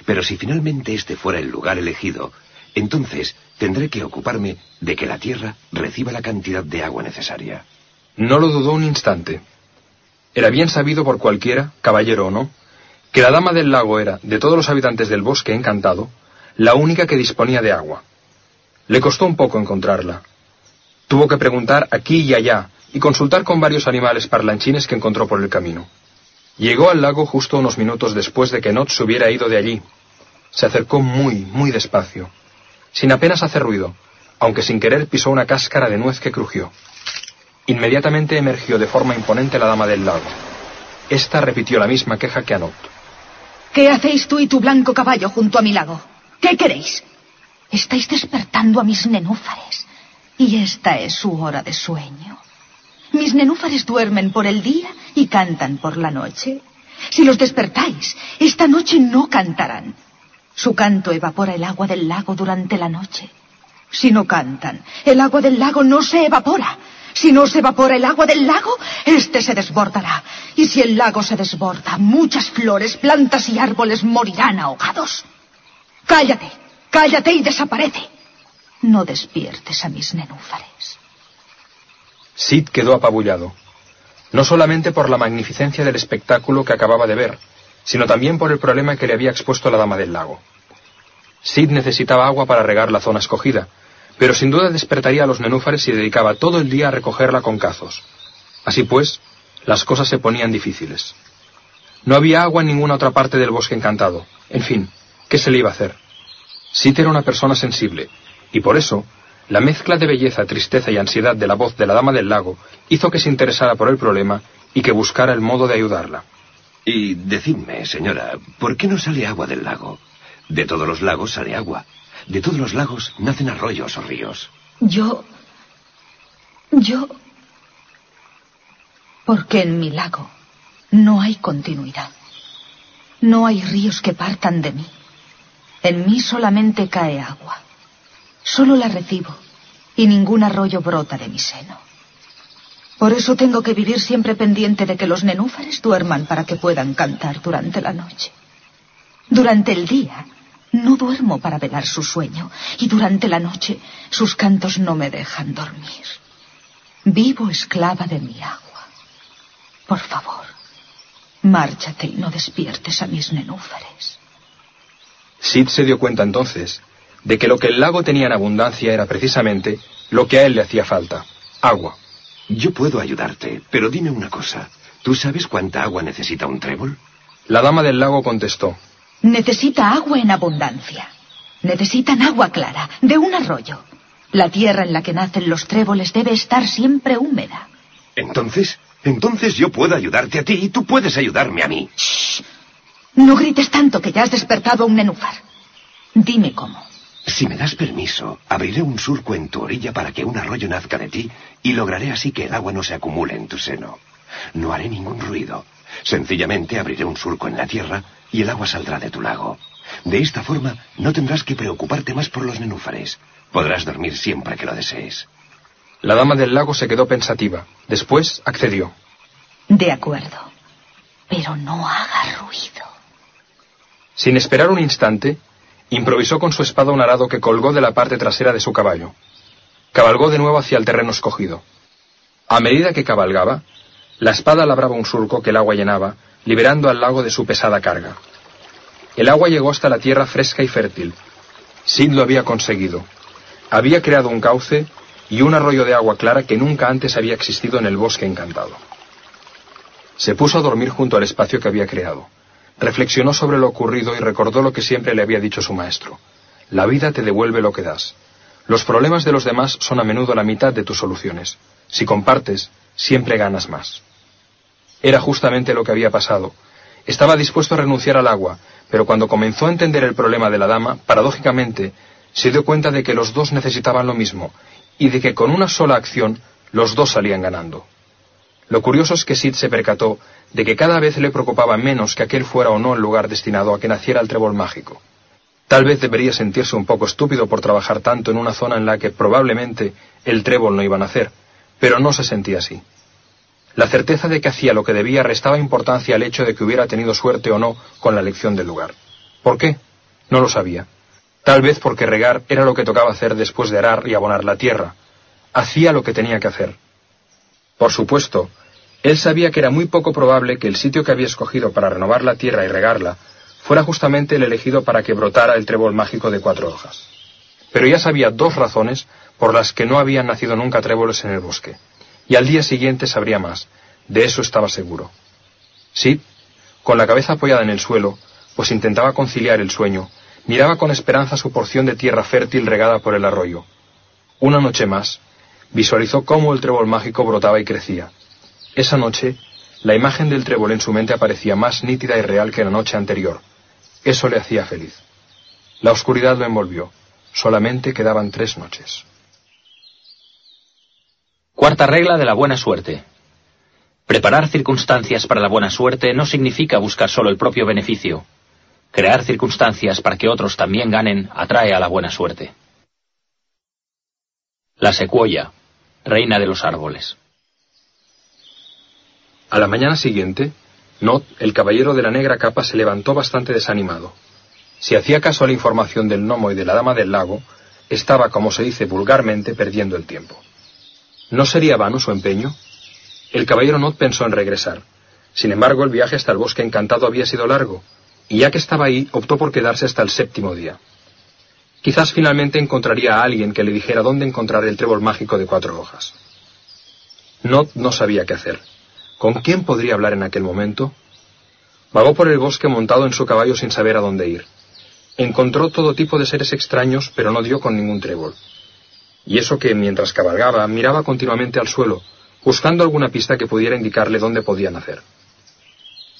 Pero si finalmente este fuera el lugar elegido, entonces tendré que ocuparme de que la tierra reciba la cantidad de agua necesaria. No lo dudó un instante. Era bien sabido por cualquiera, caballero o no, que la dama del lago era, de todos los habitantes del bosque encantado, la única que disponía de agua. Le costó un poco encontrarla. Tuvo que preguntar aquí y allá y consultar con varios animales parlanchines que encontró por el camino. Llegó al lago justo unos minutos después de que Not se hubiera ido de allí. Se acercó muy, muy despacio, sin apenas hacer ruido, aunque sin querer pisó una cáscara de nuez que crujió. Inmediatamente emergió de forma imponente la dama del lago. Esta repitió la misma queja que Anot. ¿Qué hacéis tú y tu blanco caballo junto a mi lago? ¿Qué queréis? Estáis despertando a mis nenúfares. Y esta es su hora de sueño. Mis nenúfares duermen por el día y cantan por la noche. Si los despertáis, esta noche no cantarán. Su canto evapora el agua del lago durante la noche. Si no cantan, el agua del lago no se evapora. Si no se evapora el agua del lago, éste se desbordará. Y si el lago se desborda, muchas flores, plantas y árboles morirán ahogados. Cállate, cállate y desaparece. No despiertes a mis nenúfares. Sid quedó apabullado, no solamente por la magnificencia del espectáculo que acababa de ver, sino también por el problema que le había expuesto la dama del lago. Sid necesitaba agua para regar la zona escogida, pero sin duda despertaría a los nenúfares si dedicaba todo el día a recogerla con cazos. Así pues, las cosas se ponían difíciles. No había agua en ninguna otra parte del bosque encantado. En fin, ¿qué se le iba a hacer? Sid era una persona sensible, y por eso, la mezcla de belleza, tristeza y ansiedad de la voz de la dama del lago hizo que se interesara por el problema y que buscara el modo de ayudarla. Y decidme, señora, ¿por qué no sale agua del lago? De todos los lagos sale agua. De todos los lagos nacen arroyos o ríos. Yo... Yo... Porque en mi lago no hay continuidad. No hay ríos que partan de mí. En mí solamente cae agua. Solo la recibo y ningún arroyo brota de mi seno. Por eso tengo que vivir siempre pendiente de que los nenúfares duerman para que puedan cantar durante la noche. Durante el día no duermo para velar su sueño y durante la noche sus cantos no me dejan dormir. Vivo esclava de mi agua. Por favor, márchate y no despiertes a mis nenúfares. Sid se dio cuenta entonces de que lo que el lago tenía en abundancia era precisamente lo que a él le hacía falta, agua. Yo puedo ayudarte, pero dime una cosa. ¿Tú sabes cuánta agua necesita un trébol? La dama del lago contestó. Necesita agua en abundancia. Necesitan agua clara, de un arroyo. La tierra en la que nacen los tréboles debe estar siempre húmeda. Entonces, entonces yo puedo ayudarte a ti y tú puedes ayudarme a mí. Shh. No grites tanto que ya has despertado a un nenúfar. Dime cómo. Si me das permiso, abriré un surco en tu orilla para que un arroyo nazca de ti y lograré así que el agua no se acumule en tu seno. No haré ningún ruido. Sencillamente abriré un surco en la tierra y el agua saldrá de tu lago. De esta forma no tendrás que preocuparte más por los nenúfares. Podrás dormir siempre que lo desees. La dama del lago se quedó pensativa. Después accedió. De acuerdo. Pero no haga ruido. Sin esperar un instante, improvisó con su espada un arado que colgó de la parte trasera de su caballo. Cabalgó de nuevo hacia el terreno escogido. A medida que cabalgaba, la espada labraba un surco que el agua llenaba, liberando al lago de su pesada carga. El agua llegó hasta la tierra fresca y fértil. Sid lo había conseguido. Había creado un cauce y un arroyo de agua clara que nunca antes había existido en el bosque encantado. Se puso a dormir junto al espacio que había creado. Reflexionó sobre lo ocurrido y recordó lo que siempre le había dicho su maestro. La vida te devuelve lo que das. Los problemas de los demás son a menudo la mitad de tus soluciones. Si compartes, siempre ganas más. Era justamente lo que había pasado. Estaba dispuesto a renunciar al agua, pero cuando comenzó a entender el problema de la dama, paradójicamente, se dio cuenta de que los dos necesitaban lo mismo y de que con una sola acción los dos salían ganando. Lo curioso es que Sid se percató de que cada vez le preocupaba menos que aquel fuera o no el lugar destinado a que naciera el trébol mágico. Tal vez debería sentirse un poco estúpido por trabajar tanto en una zona en la que probablemente el trébol no iba a nacer, pero no se sentía así. La certeza de que hacía lo que debía restaba importancia al hecho de que hubiera tenido suerte o no con la elección del lugar. ¿Por qué? No lo sabía. Tal vez porque regar era lo que tocaba hacer después de arar y abonar la tierra. Hacía lo que tenía que hacer. Por supuesto, él sabía que era muy poco probable que el sitio que había escogido para renovar la tierra y regarla fuera justamente el elegido para que brotara el trébol mágico de cuatro hojas. Pero ya sabía dos razones por las que no habían nacido nunca tréboles en el bosque, y al día siguiente sabría más, de eso estaba seguro. Sí, con la cabeza apoyada en el suelo, pues intentaba conciliar el sueño, miraba con esperanza su porción de tierra fértil regada por el arroyo. Una noche más, visualizó cómo el trébol mágico brotaba y crecía. Esa noche, la imagen del trébol en su mente aparecía más nítida y real que la noche anterior, eso le hacía feliz. La oscuridad lo envolvió. Solamente quedaban tres noches. Cuarta regla de la buena suerte. Preparar circunstancias para la buena suerte no significa buscar solo el propio beneficio. Crear circunstancias para que otros también ganen atrae a la buena suerte. La secuoya, reina de los árboles. A la mañana siguiente, Not, el caballero de la negra capa, se levantó bastante desanimado. Si hacía caso a la información del gnomo y de la dama del lago, estaba, como se dice vulgarmente, perdiendo el tiempo. ¿No sería vano su empeño? El caballero Not pensó en regresar. Sin embargo, el viaje hasta el bosque encantado había sido largo, y ya que estaba ahí, optó por quedarse hasta el séptimo día. Quizás finalmente encontraría a alguien que le dijera dónde encontrar el trébol mágico de cuatro hojas. Not no sabía qué hacer. ¿Con quién podría hablar en aquel momento? Vagó por el bosque montado en su caballo sin saber a dónde ir. Encontró todo tipo de seres extraños, pero no dio con ningún trébol. Y eso que, mientras cabalgaba, miraba continuamente al suelo, buscando alguna pista que pudiera indicarle dónde podía nacer.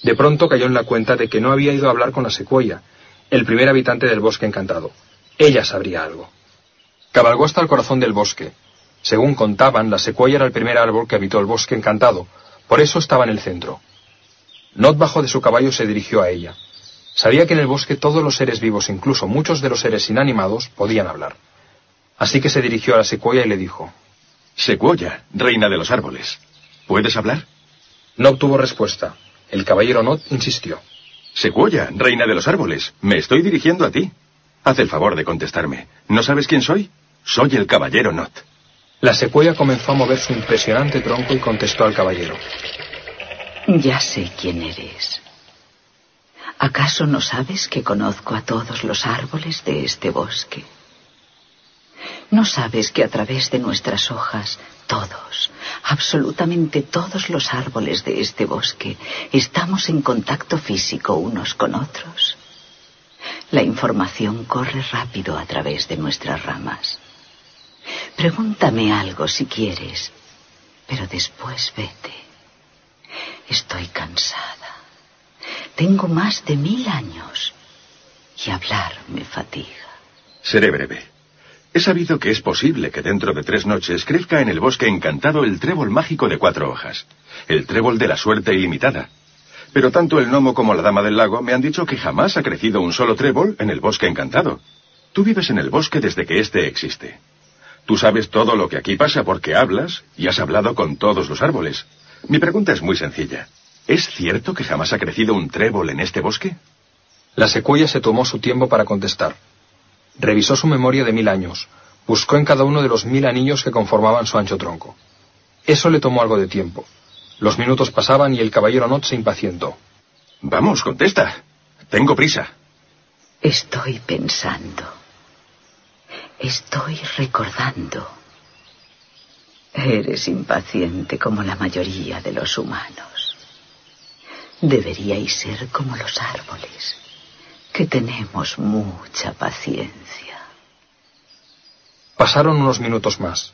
De pronto cayó en la cuenta de que no había ido a hablar con la secuoya, el primer habitante del bosque encantado. Ella sabría algo. Cabalgó hasta el corazón del bosque. Según contaban, la secuoya era el primer árbol que habitó el bosque encantado, por eso estaba en el centro. Not bajó de su caballo se dirigió a ella. Sabía que en el bosque todos los seres vivos, incluso muchos de los seres inanimados, podían hablar. Así que se dirigió a la secuoya y le dijo: Secuoya, reina de los árboles. ¿Puedes hablar? No obtuvo respuesta. El caballero Not insistió. Secuoya, reina de los árboles, me estoy dirigiendo a ti. Haz el favor de contestarme. ¿No sabes quién soy? Soy el caballero Not. La secuoya comenzó a mover su impresionante tronco y contestó al caballero. Ya sé quién eres. ¿Acaso no sabes que conozco a todos los árboles de este bosque? ¿No sabes que a través de nuestras hojas, todos, absolutamente todos los árboles de este bosque, estamos en contacto físico unos con otros? La información corre rápido a través de nuestras ramas. Pregúntame algo si quieres, pero después vete. Estoy cansada. Tengo más de mil años y hablar me fatiga. Seré breve. He sabido que es posible que dentro de tres noches crezca en el bosque encantado el trébol mágico de cuatro hojas, el trébol de la suerte ilimitada. Pero tanto el gnomo como la dama del lago me han dicho que jamás ha crecido un solo trébol en el bosque encantado. Tú vives en el bosque desde que éste existe. Tú sabes todo lo que aquí pasa porque hablas y has hablado con todos los árboles. Mi pregunta es muy sencilla. ¿Es cierto que jamás ha crecido un trébol en este bosque? La secuoya se tomó su tiempo para contestar. Revisó su memoria de mil años. Buscó en cada uno de los mil anillos que conformaban su ancho tronco. Eso le tomó algo de tiempo. Los minutos pasaban y el caballero Not se impacientó. Vamos, contesta. Tengo prisa. Estoy pensando. Estoy recordando. Eres impaciente como la mayoría de los humanos. Deberíais ser como los árboles, que tenemos mucha paciencia. Pasaron unos minutos más.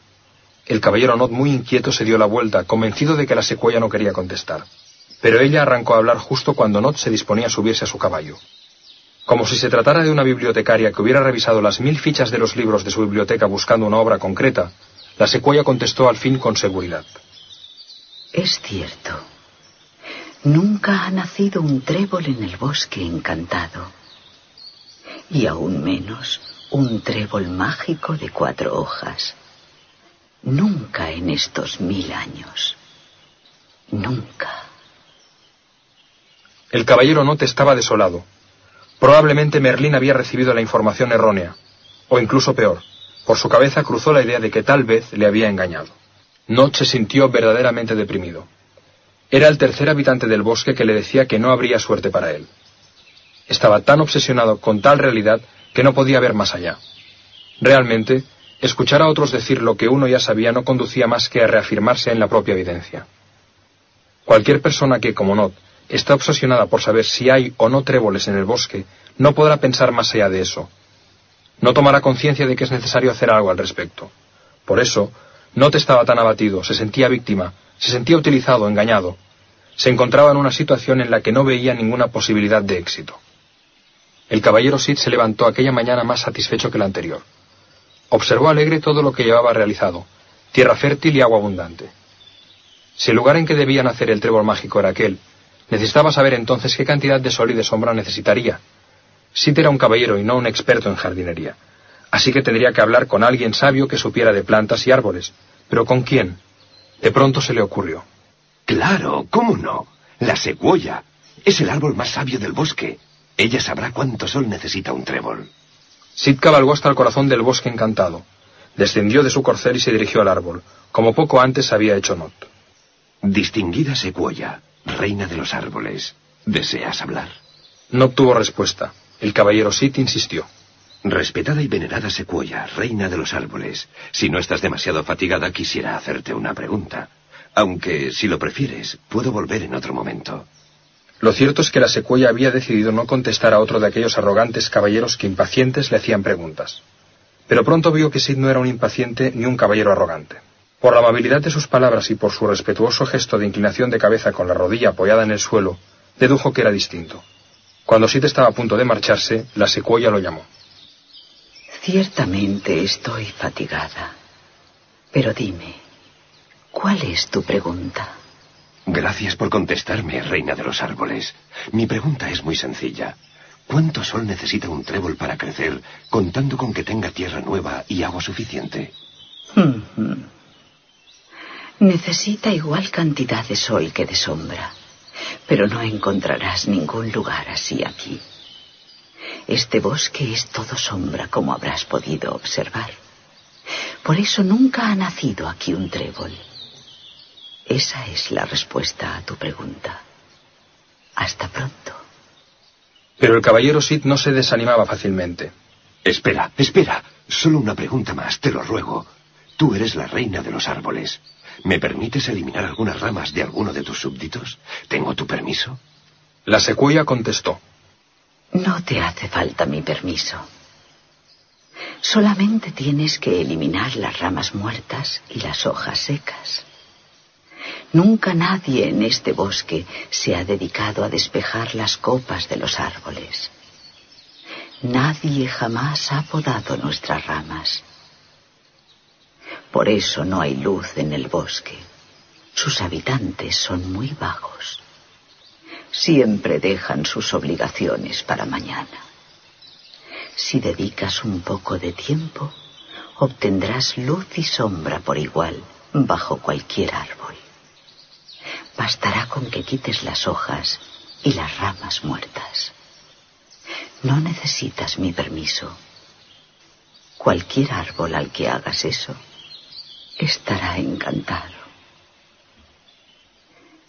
El caballero Not, muy inquieto, se dio la vuelta, convencido de que la secuoya no quería contestar. Pero ella arrancó a hablar justo cuando Not se disponía a subirse a su caballo. Como si se tratara de una bibliotecaria que hubiera revisado las mil fichas de los libros de su biblioteca buscando una obra concreta, la secuoya contestó al fin con seguridad. Es cierto. Nunca ha nacido un trébol en el bosque encantado. y aún menos un trébol mágico de cuatro hojas. Nunca en estos mil años. Nunca. El caballero Not estaba desolado. Probablemente Merlín había recibido la información errónea, o incluso peor, por su cabeza cruzó la idea de que tal vez le había engañado. Not se sintió verdaderamente deprimido. Era el tercer habitante del bosque que le decía que no habría suerte para él. Estaba tan obsesionado con tal realidad que no podía ver más allá. Realmente, escuchar a otros decir lo que uno ya sabía no conducía más que a reafirmarse en la propia evidencia. Cualquier persona que, como Not, está obsesionada por saber si hay o no tréboles en el bosque, no podrá pensar más allá de eso. No tomará conciencia de que es necesario hacer algo al respecto. Por eso, Not estaba tan abatido, se sentía víctima, se sentía utilizado, engañado. Se encontraba en una situación en la que no veía ninguna posibilidad de éxito. El caballero Sid se levantó aquella mañana más satisfecho que la anterior. Observó alegre todo lo que llevaba realizado, tierra fértil y agua abundante. Si el lugar en que debía nacer el trébol mágico era aquel, necesitaba saber entonces qué cantidad de sol y de sombra necesitaría. Sid era un caballero y no un experto en jardinería, así que tendría que hablar con alguien sabio que supiera de plantas y árboles. ¿Pero con quién? De pronto se le ocurrió. Claro, ¿cómo no? La secuoya. Es el árbol más sabio del bosque. Ella sabrá cuánto sol necesita un trébol. Sid cabalgó hasta el corazón del bosque encantado. Descendió de su corcel y se dirigió al árbol, como poco antes había hecho Not. Distinguida secuoya, reina de los árboles, ¿deseas hablar? No obtuvo respuesta. El caballero Sid insistió. Respetada y venerada secuoya, reina de los árboles, si no estás demasiado fatigada quisiera hacerte una pregunta. Aunque, si lo prefieres, puedo volver en otro momento. Lo cierto es que la secuoya había decidido no contestar a otro de aquellos arrogantes caballeros que impacientes le hacían preguntas. Pero pronto vio que Sid no era un impaciente ni un caballero arrogante. Por la amabilidad de sus palabras y por su respetuoso gesto de inclinación de cabeza con la rodilla apoyada en el suelo, dedujo que era distinto. Cuando Sid estaba a punto de marcharse, la secuoya lo llamó. Ciertamente estoy fatigada. Pero dime, ¿cuál es tu pregunta? Gracias por contestarme, reina de los árboles. Mi pregunta es muy sencilla. ¿Cuánto sol necesita un trébol para crecer, contando con que tenga tierra nueva y agua suficiente? Necesita igual cantidad de sol que de sombra, pero no encontrarás ningún lugar así aquí. Este bosque es todo sombra, como habrás podido observar. Por eso nunca ha nacido aquí un trébol. Esa es la respuesta a tu pregunta. Hasta pronto. Pero el caballero Sid no se desanimaba fácilmente. Espera, espera. Solo una pregunta más, te lo ruego. Tú eres la reina de los árboles. ¿Me permites eliminar algunas ramas de alguno de tus súbditos? ¿Tengo tu permiso? La secuoya contestó. No te hace falta mi permiso. Solamente tienes que eliminar las ramas muertas y las hojas secas. Nunca nadie en este bosque se ha dedicado a despejar las copas de los árboles. Nadie jamás ha podado nuestras ramas. Por eso no hay luz en el bosque. Sus habitantes son muy bajos. Siempre dejan sus obligaciones para mañana. Si dedicas un poco de tiempo, obtendrás luz y sombra por igual bajo cualquier árbol. Bastará con que quites las hojas y las ramas muertas. No necesitas mi permiso. Cualquier árbol al que hagas eso estará encantado.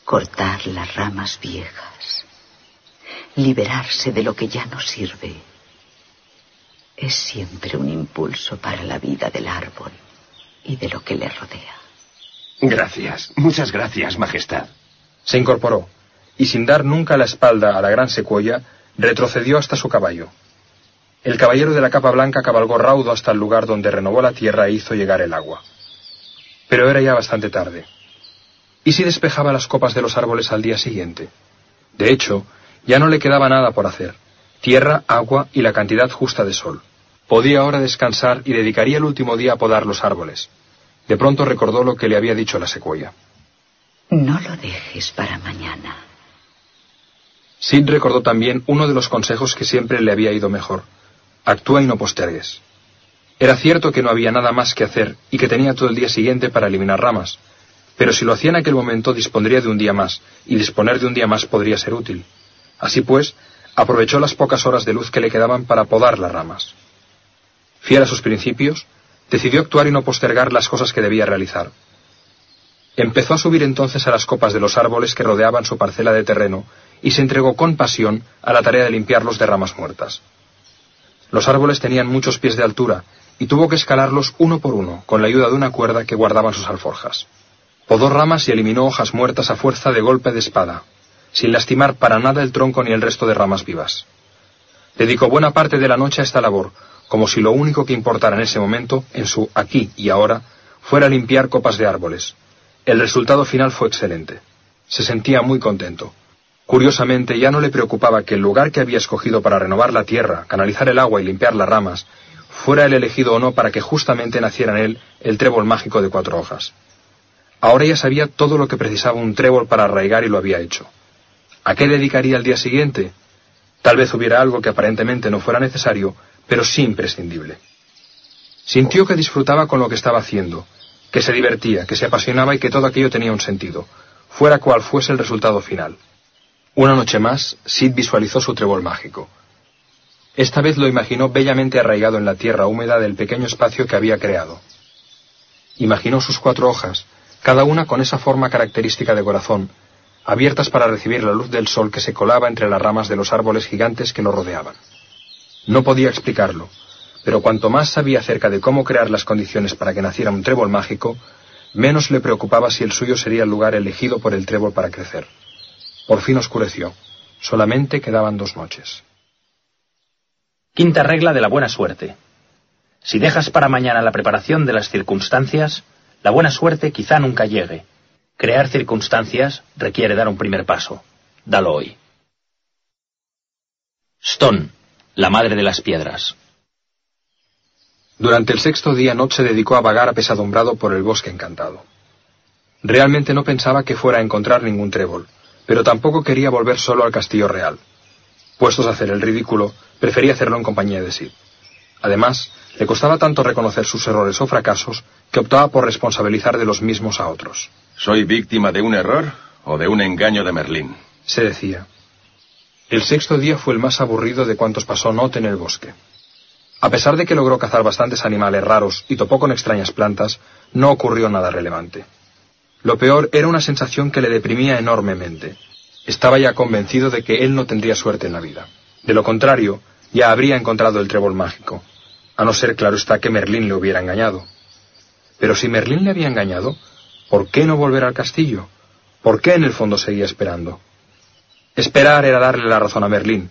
Cortar las ramas viejas, liberarse de lo que ya no sirve, es siempre un impulso para la vida del árbol y de lo que le rodea. Gracias, muchas gracias, Majestad. Se incorporó, y sin dar nunca la espalda a la gran secuoya, retrocedió hasta su caballo. El caballero de la capa blanca cabalgó raudo hasta el lugar donde renovó la tierra e hizo llegar el agua. Pero era ya bastante tarde. ¿Y si despejaba las copas de los árboles al día siguiente? De hecho, ya no le quedaba nada por hacer. Tierra, agua y la cantidad justa de sol. Podía ahora descansar y dedicaría el último día a podar los árboles. De pronto recordó lo que le había dicho la secuoya. No lo dejes para mañana. Sid recordó también uno de los consejos que siempre le había ido mejor. Actúa y no postergues. Era cierto que no había nada más que hacer y que tenía todo el día siguiente para eliminar ramas, pero si lo hacía en aquel momento dispondría de un día más, y disponer de un día más podría ser útil. Así pues, aprovechó las pocas horas de luz que le quedaban para podar las ramas. Fiel a sus principios, decidió actuar y no postergar las cosas que debía realizar. Empezó a subir entonces a las copas de los árboles que rodeaban su parcela de terreno y se entregó con pasión a la tarea de limpiarlos de ramas muertas. Los árboles tenían muchos pies de altura y tuvo que escalarlos uno por uno con la ayuda de una cuerda que guardaban sus alforjas. Podó ramas y eliminó hojas muertas a fuerza de golpe de espada, sin lastimar para nada el tronco ni el resto de ramas vivas. Dedicó buena parte de la noche a esta labor, como si lo único que importara en ese momento, en su aquí y ahora, fuera limpiar copas de árboles, el resultado final fue excelente. Se sentía muy contento. Curiosamente, ya no le preocupaba que el lugar que había escogido para renovar la tierra, canalizar el agua y limpiar las ramas, fuera el elegido o no para que justamente naciera en él el trébol mágico de cuatro hojas. Ahora ya sabía todo lo que precisaba un trébol para arraigar y lo había hecho. ¿A qué dedicaría el día siguiente? Tal vez hubiera algo que aparentemente no fuera necesario, pero sí imprescindible. Sintió que disfrutaba con lo que estaba haciendo, que se divertía, que se apasionaba y que todo aquello tenía un sentido, fuera cual fuese el resultado final. Una noche más, Sid visualizó su trébol mágico. Esta vez lo imaginó bellamente arraigado en la tierra húmeda del pequeño espacio que había creado. Imaginó sus cuatro hojas, cada una con esa forma característica de corazón, abiertas para recibir la luz del sol que se colaba entre las ramas de los árboles gigantes que lo rodeaban. No podía explicarlo, pero cuanto más sabía acerca de cómo crear las condiciones para que naciera un trébol mágico, menos le preocupaba si el suyo sería el lugar elegido por el trébol para crecer. Por fin oscureció. Solamente quedaban dos noches. Quinta regla de la buena suerte. Si dejas para mañana la preparación de las circunstancias, la buena suerte quizá nunca llegue. Crear circunstancias requiere dar un primer paso. Dalo hoy. Stone, la madre de las piedras. Durante el sexto día Not se dedicó a vagar apesadumbrado por el bosque encantado. Realmente no pensaba que fuera a encontrar ningún trébol, pero tampoco quería volver solo al castillo real. Puestos a hacer el ridículo, prefería hacerlo en compañía de Sid. Además, le costaba tanto reconocer sus errores o fracasos que optaba por responsabilizar de los mismos a otros. ¿Soy víctima de un error o de un engaño de Merlín? Se decía. El sexto día fue el más aburrido de cuantos pasó Not en el bosque. A pesar de que logró cazar bastantes animales raros y topó con extrañas plantas, no ocurrió nada relevante. Lo peor era una sensación que le deprimía enormemente. Estaba ya convencido de que él no tendría suerte en la vida. De lo contrario, ya habría encontrado el trébol mágico. A no ser, claro está, que Merlín le hubiera engañado. Pero si Merlín le había engañado, ¿por qué no volver al castillo? ¿Por qué en el fondo seguía esperando? Esperar era darle la razón a Merlín,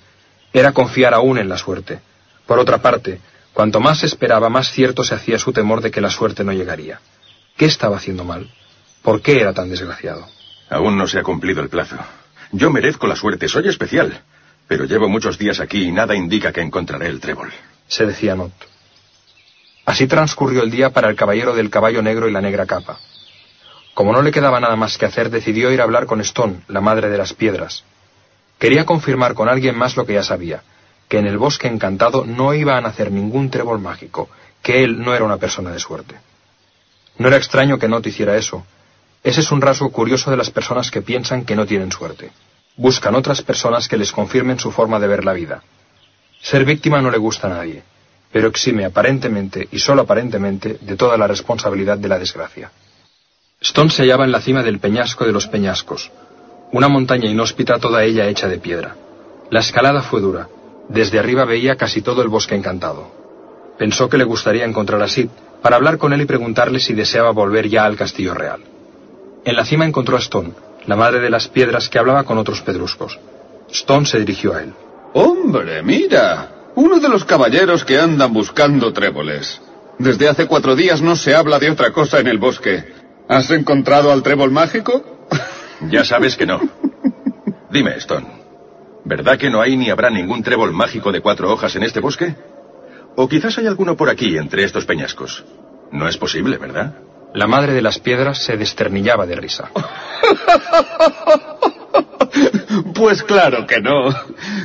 era confiar aún en la suerte. Por otra parte, cuanto más esperaba, más cierto se hacía su temor de que la suerte no llegaría. ¿Qué estaba haciendo mal? ¿Por qué era tan desgraciado? Aún no se ha cumplido el plazo. Yo merezco la suerte, soy especial. Pero llevo muchos días aquí y nada indica que encontraré el trébol. Se decía Not. Así transcurrió el día para el caballero del caballo negro y la negra capa. Como no le quedaba nada más que hacer, decidió ir a hablar con Stone, la madre de las piedras. Quería confirmar con alguien más lo que ya sabía, que en el bosque encantado no iba a nacer ningún trébol mágico, que él no era una persona de suerte. No era extraño que no te hiciera eso. Ese es un rasgo curioso de las personas que piensan que no tienen suerte. Buscan otras personas que les confirmen su forma de ver la vida. Ser víctima no le gusta a nadie, pero exime aparentemente y solo aparentemente de toda la responsabilidad de la desgracia. Stone se hallaba en la cima del peñasco de los peñascos, una montaña inhóspita toda ella hecha de piedra. La escalada fue dura, desde arriba veía casi todo el bosque encantado. Pensó que le gustaría encontrar a Sid para hablar con él y preguntarle si deseaba volver ya al castillo real. En la cima encontró a Stone, la madre de las piedras que hablaba con otros pedruscos. Stone se dirigió a él. Hombre, mira. Uno de los caballeros que andan buscando tréboles. Desde hace cuatro días no se habla de otra cosa en el bosque. ¿Has encontrado al trébol mágico? Ya sabes que no. Dime, Stone. ¿Verdad que no hay ni habrá ningún trébol mágico de cuatro hojas en este bosque? O quizás hay alguno por aquí, entre estos peñascos. No es posible, ¿verdad? La madre de las piedras se desternillaba de risa. Pues claro que no.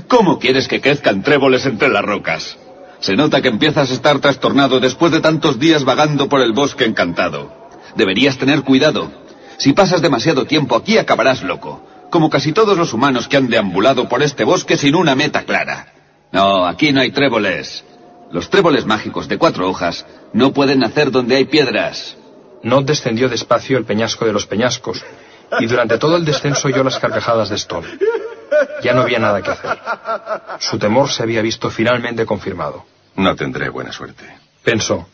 ¿Cómo quieres que crezcan tréboles entre las rocas? Se nota que empiezas a estar trastornado después de tantos días vagando por el bosque encantado. Deberías tener cuidado. Si pasas demasiado tiempo aquí acabarás loco, como casi todos los humanos que han deambulado por este bosque sin una meta clara. No, aquí no hay tréboles. Los tréboles mágicos de cuatro hojas no pueden nacer donde hay piedras. Not descendió despacio el peñasco de los peñascos, y durante todo el descenso oyó las carcajadas de Stone. Ya no había nada que hacer. Su temor se había visto finalmente confirmado. No tendré buena suerte. Pensó.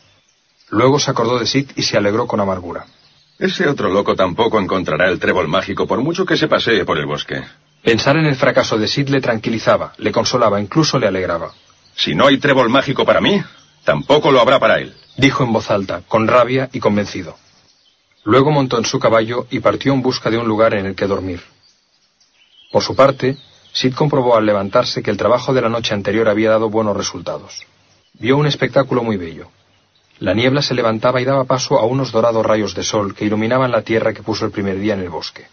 Luego se acordó de Sid y se alegró con amargura. Ese otro loco tampoco encontrará el trébol mágico por mucho que se pasee por el bosque. Pensar en el fracaso de Sid le tranquilizaba, le consolaba, incluso le alegraba. Si no hay trébol mágico para mí, tampoco lo habrá para él. Dijo en voz alta, con rabia y convencido. Luego montó en su caballo y partió en busca de un lugar en el que dormir. Por su parte, Sid comprobó al levantarse que el trabajo de la noche anterior había dado buenos resultados. Vio un espectáculo muy bello. La niebla se levantaba y daba paso a unos dorados rayos de sol que iluminaban la tierra que puso el primer día en el bosque.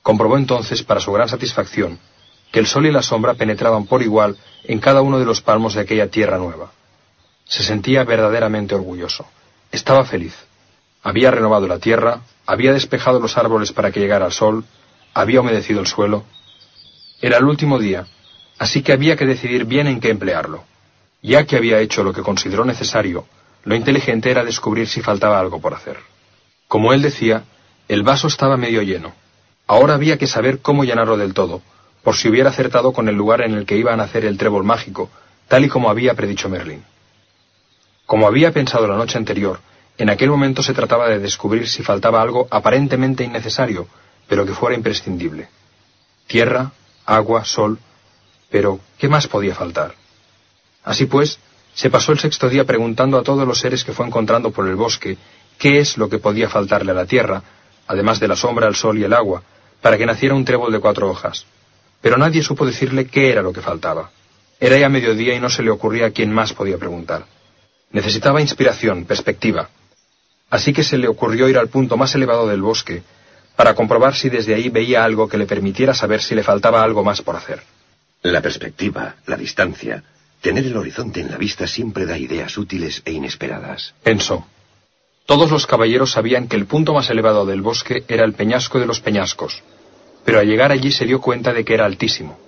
Comprobó entonces, para su gran satisfacción, que el sol y la sombra penetraban por igual en cada uno de los palmos de aquella tierra nueva. Se sentía verdaderamente orgulloso. Estaba feliz. Había renovado la tierra, había despejado los árboles para que llegara el sol, había humedecido el suelo. Era el último día, así que había que decidir bien en qué emplearlo. Ya que había hecho lo que consideró necesario, lo inteligente era descubrir si faltaba algo por hacer. Como él decía, el vaso estaba medio lleno. Ahora había que saber cómo llenarlo del todo, por si hubiera acertado con el lugar en el que iba a nacer el trébol mágico, tal y como había predicho Merlín. Como había pensado la noche anterior, en aquel momento se trataba de descubrir si faltaba algo aparentemente innecesario, pero que fuera imprescindible. Tierra, agua, sol, pero ¿qué más podía faltar? Así pues, se pasó el sexto día preguntando a todos los seres que fue encontrando por el bosque qué es lo que podía faltarle a la tierra, además de la sombra, el sol y el agua, para que naciera un trébol de cuatro hojas. Pero nadie supo decirle qué era lo que faltaba. Era ya mediodía y no se le ocurría a quién más podía preguntar. Necesitaba inspiración, perspectiva. Así que se le ocurrió ir al punto más elevado del bosque, para comprobar si desde ahí veía algo que le permitiera saber si le faltaba algo más por hacer. La perspectiva, la distancia, Tener el horizonte en la vista siempre da ideas útiles e inesperadas. Pensó. Todos los caballeros sabían que el punto más elevado del bosque era el peñasco de los peñascos, pero al llegar allí se dio cuenta de que era altísimo.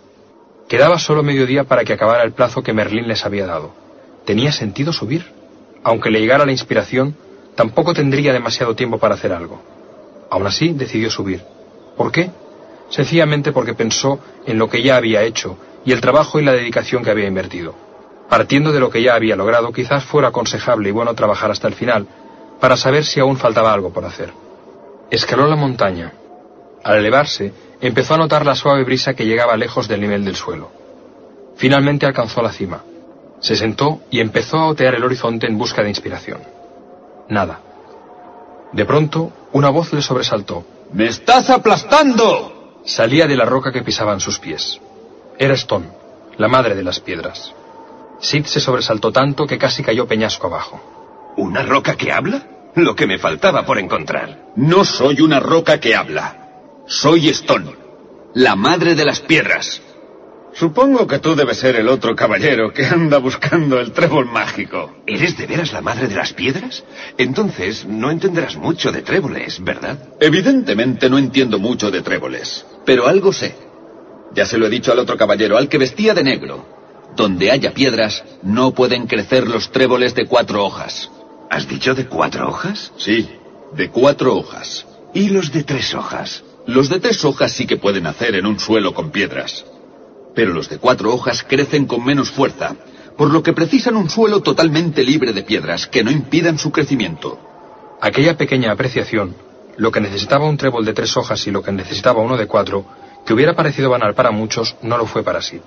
Quedaba solo medio día para que acabara el plazo que Merlín les había dado. ¿Tenía sentido subir? Aunque le llegara la inspiración, tampoco tendría demasiado tiempo para hacer algo. Aún así, decidió subir. ¿Por qué? Sencillamente porque pensó en lo que ya había hecho y el trabajo y la dedicación que había invertido. Partiendo de lo que ya había logrado, quizás fuera aconsejable y bueno trabajar hasta el final, para saber si aún faltaba algo por hacer. Escaló la montaña. Al elevarse, empezó a notar la suave brisa que llegaba lejos del nivel del suelo. Finalmente alcanzó la cima. Se sentó y empezó a otear el horizonte en busca de inspiración. Nada. De pronto, una voz le sobresaltó. ¡Me estás aplastando! Salía de la roca que pisaban sus pies. Era Stone, la madre de las piedras. Sid se sobresaltó tanto que casi cayó peñasco abajo. ¿Una roca que habla? Lo que me faltaba por encontrar. No soy una roca que habla. Soy Stone, la madre de las piedras. Supongo que tú debes ser el otro caballero que anda buscando el trébol mágico. ¿Eres de veras la madre de las piedras? Entonces no entenderás mucho de tréboles, ¿verdad? Evidentemente no entiendo mucho de tréboles, pero algo sé. Ya se lo he dicho al otro caballero, al que vestía de negro. Donde haya piedras, no pueden crecer los tréboles de cuatro hojas. ¿Has dicho de cuatro hojas? Sí, de cuatro hojas. ¿Y los de tres hojas? Los de tres hojas sí que pueden hacer en un suelo con piedras. Pero los de cuatro hojas crecen con menos fuerza, por lo que precisan un suelo totalmente libre de piedras que no impidan su crecimiento. Aquella pequeña apreciación, lo que necesitaba un trébol de tres hojas y lo que necesitaba uno de cuatro, que hubiera parecido banal para muchos, no lo fue para sí.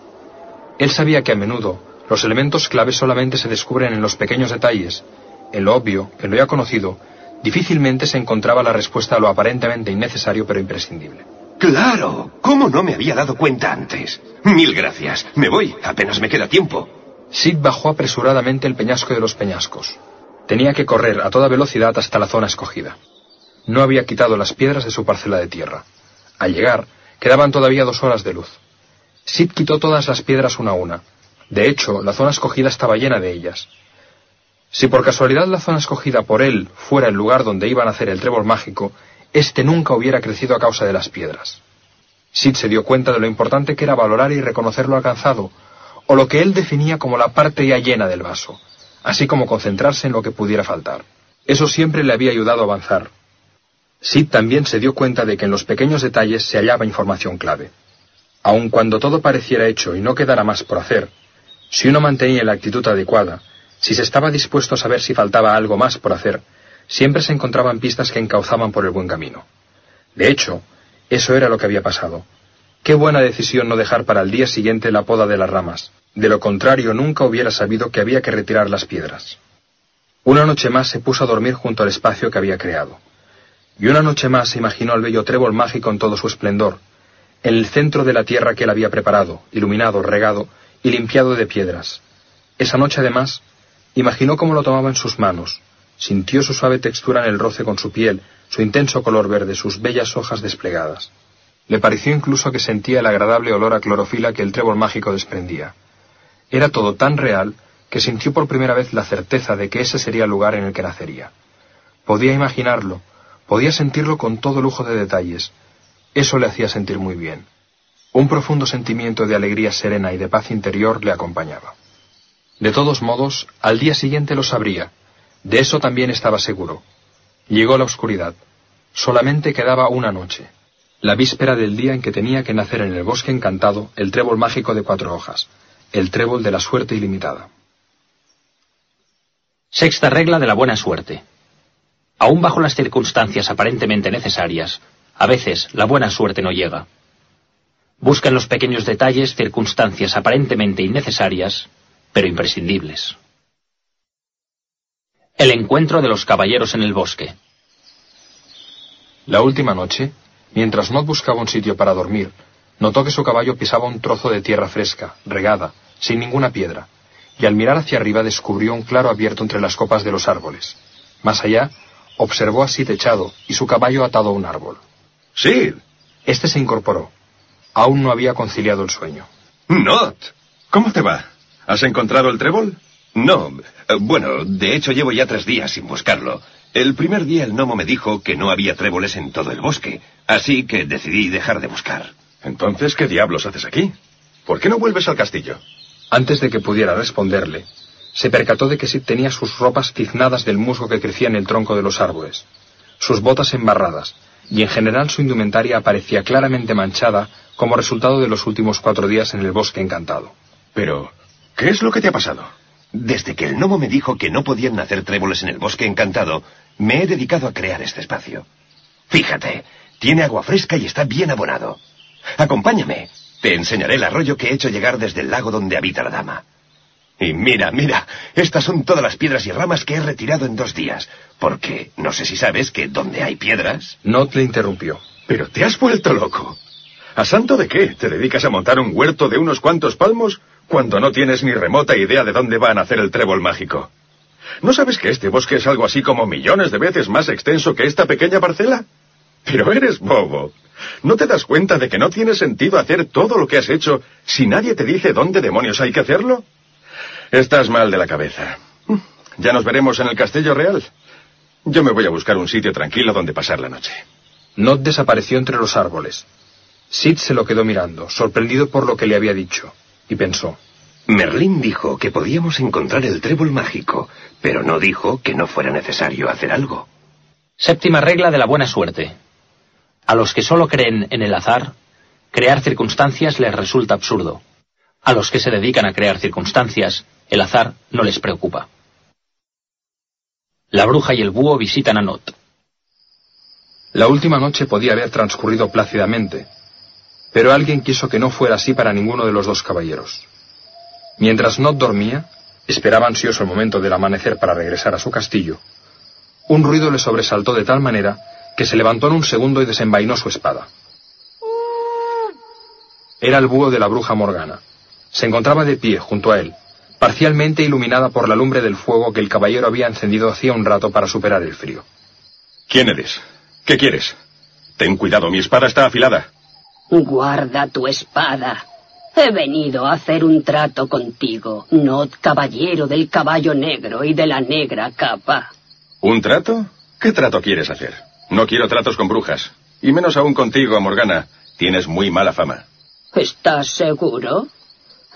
Él sabía que a menudo los elementos claves solamente se descubren en los pequeños detalles, en lo obvio, en lo ya conocido, difícilmente se encontraba la respuesta a lo aparentemente innecesario pero imprescindible. Claro, ¿cómo no me había dado cuenta antes? Mil gracias. Me voy, apenas me queda tiempo. Sid bajó apresuradamente el peñasco de los peñascos. Tenía que correr a toda velocidad hasta la zona escogida. No había quitado las piedras de su parcela de tierra. Al llegar, Quedaban todavía dos horas de luz. Sid quitó todas las piedras una a una. De hecho, la zona escogida estaba llena de ellas. Si por casualidad la zona escogida por él fuera el lugar donde iban a hacer el trébol mágico, éste nunca hubiera crecido a causa de las piedras. Sid se dio cuenta de lo importante que era valorar y reconocer lo alcanzado, o lo que él definía como la parte ya llena del vaso, así como concentrarse en lo que pudiera faltar. Eso siempre le había ayudado a avanzar. Sid también se dio cuenta de que en los pequeños detalles se hallaba información clave. Aun cuando todo pareciera hecho y no quedara más por hacer, si uno mantenía la actitud adecuada, si se estaba dispuesto a saber si faltaba algo más por hacer, siempre se encontraban pistas que encauzaban por el buen camino. De hecho, eso era lo que había pasado. Qué buena decisión no dejar para el día siguiente la poda de las ramas. De lo contrario, nunca hubiera sabido que había que retirar las piedras. Una noche más se puso a dormir junto al espacio que había creado. Y una noche más se imaginó al bello trébol mágico en todo su esplendor, en el centro de la tierra que él había preparado, iluminado, regado y limpiado de piedras. Esa noche, además, imaginó cómo lo tomaba en sus manos, sintió su suave textura en el roce con su piel, su intenso color verde, sus bellas hojas desplegadas. Le pareció incluso que sentía el agradable olor a clorofila que el trébol mágico desprendía. Era todo tan real que sintió por primera vez la certeza de que ese sería el lugar en el que nacería. Podía imaginarlo, podía sentirlo con todo lujo de detalles. Eso le hacía sentir muy bien. Un profundo sentimiento de alegría serena y de paz interior le acompañaba. De todos modos, al día siguiente lo sabría. De eso también estaba seguro. Llegó la oscuridad. Solamente quedaba una noche. La víspera del día en que tenía que nacer en el bosque encantado el trébol mágico de cuatro hojas, el trébol de la suerte ilimitada. Sexta regla de la buena suerte. Aún bajo las circunstancias aparentemente necesarias, a veces la buena suerte no llega. Busca en los pequeños detalles circunstancias aparentemente innecesarias, pero imprescindibles. El encuentro de los caballeros en el bosque. La última noche, mientras Nod buscaba un sitio para dormir, notó que su caballo pisaba un trozo de tierra fresca, regada, sin ninguna piedra, y al mirar hacia arriba descubrió un claro abierto entre las copas de los árboles. Más allá, observó a Sid echado y su caballo atado a un árbol. ¡Sid! Este se incorporó. Aún no había conciliado el sueño. Not. ¿Cómo te va? ¿Has encontrado el trébol? No. Eh, bueno, de hecho llevo ya tres días sin buscarlo. El primer día el gnomo me dijo que no había tréboles en todo el bosque, así que decidí dejar de buscar. Entonces, ¿qué diablos haces aquí? ¿Por qué no vuelves al castillo? Antes de que pudiera responderle, se percató de que Sid tenía sus ropas tiznadas del musgo que crecía en el tronco de los árboles, sus botas embarradas, y en general su indumentaria aparecía claramente manchada como resultado de los últimos cuatro días en el bosque encantado. Pero, ¿qué es lo que te ha pasado? Desde que el gnomo me dijo que no podían nacer tréboles en el bosque encantado, me he dedicado a crear este espacio. Fíjate, tiene agua fresca y está bien abonado. Acompáñame. Te enseñaré el arroyo que he hecho llegar desde el lago donde habita la dama. Y mira, mira, estas son todas las piedras y ramas que he retirado en dos días. Porque no sé si sabes que donde hay piedras... Not le interrumpió. Pero te has vuelto loco. ¿A santo de qué? ¿Te dedicas a montar un huerto de unos cuantos palmos cuando no tienes ni remota idea de dónde va a nacer el trébol mágico? ¿No sabes que este bosque es algo así como millones de veces más extenso que esta pequeña parcela? Pero eres bobo. ¿No te das cuenta de que no tiene sentido hacer todo lo que has hecho si nadie te dice dónde demonios hay que hacerlo? Estás mal de la cabeza. Ya nos veremos en el Castillo Real. Yo me voy a buscar un sitio tranquilo donde pasar la noche. Not desapareció entre los árboles. Sid se lo quedó mirando, sorprendido por lo que le había dicho, y pensó. Merlín dijo que podíamos encontrar el trébol mágico, pero no dijo que no fuera necesario hacer algo. Séptima regla de la buena suerte. A los que solo creen en el azar, crear circunstancias les resulta absurdo. A los que se dedican a crear circunstancias, el azar no les preocupa. La bruja y el búho visitan a Not. La última noche podía haber transcurrido plácidamente, pero alguien quiso que no fuera así para ninguno de los dos caballeros. Mientras Not dormía, esperaba ansioso el momento del amanecer para regresar a su castillo, un ruido le sobresaltó de tal manera que se levantó en un segundo y desenvainó su espada. Era el búho de la bruja Morgana. Se encontraba de pie junto a él, parcialmente iluminada por la lumbre del fuego que el caballero había encendido hacía un rato para superar el frío. ¿Quién eres? ¿Qué quieres? Ten cuidado, mi espada está afilada. Guarda tu espada. He venido a hacer un trato contigo, Not, caballero del caballo negro y de la negra capa. ¿Un trato? ¿Qué trato quieres hacer? No quiero tratos con brujas. Y menos aún contigo, Morgana. Tienes muy mala fama. ¿Estás seguro?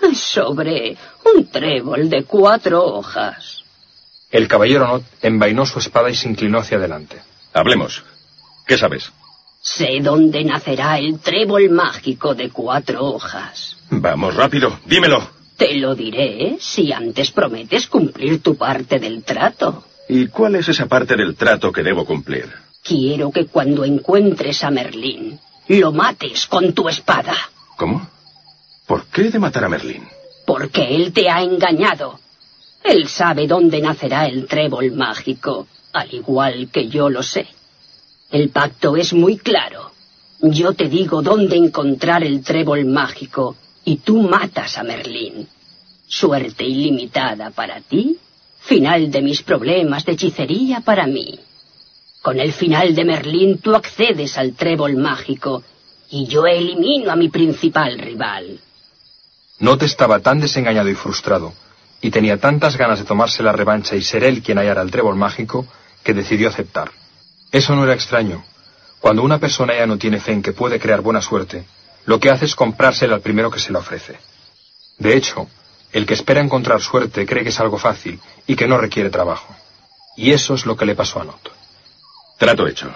Es sobre un trébol de cuatro hojas. El caballero Not envainó su espada y se inclinó hacia adelante. Hablemos. ¿Qué sabes? Sé dónde nacerá el trébol mágico de cuatro hojas. Vamos, rápido, dímelo. Te lo diré si antes prometes cumplir tu parte del trato. ¿Y cuál es esa parte del trato que debo cumplir? Quiero que cuando encuentres a Merlín, lo mates con tu espada. ¿Cómo? ¿Por qué de matar a Merlín? Porque él te ha engañado. Él sabe dónde nacerá el trébol mágico, al igual que yo lo sé. El pacto es muy claro. Yo te digo dónde encontrar el trébol mágico y tú matas a Merlín. Suerte ilimitada para ti, final de mis problemas de hechicería para mí. Con el final de Merlín tú accedes al trébol mágico y yo elimino a mi principal rival. Not estaba tan desengañado y frustrado, y tenía tantas ganas de tomarse la revancha y ser él quien hallara el trébol mágico, que decidió aceptar. Eso no era extraño. Cuando una persona ya no tiene fe en que puede crear buena suerte, lo que hace es comprársela al primero que se la ofrece. De hecho, el que espera encontrar suerte cree que es algo fácil y que no requiere trabajo. Y eso es lo que le pasó a Not. Trato hecho.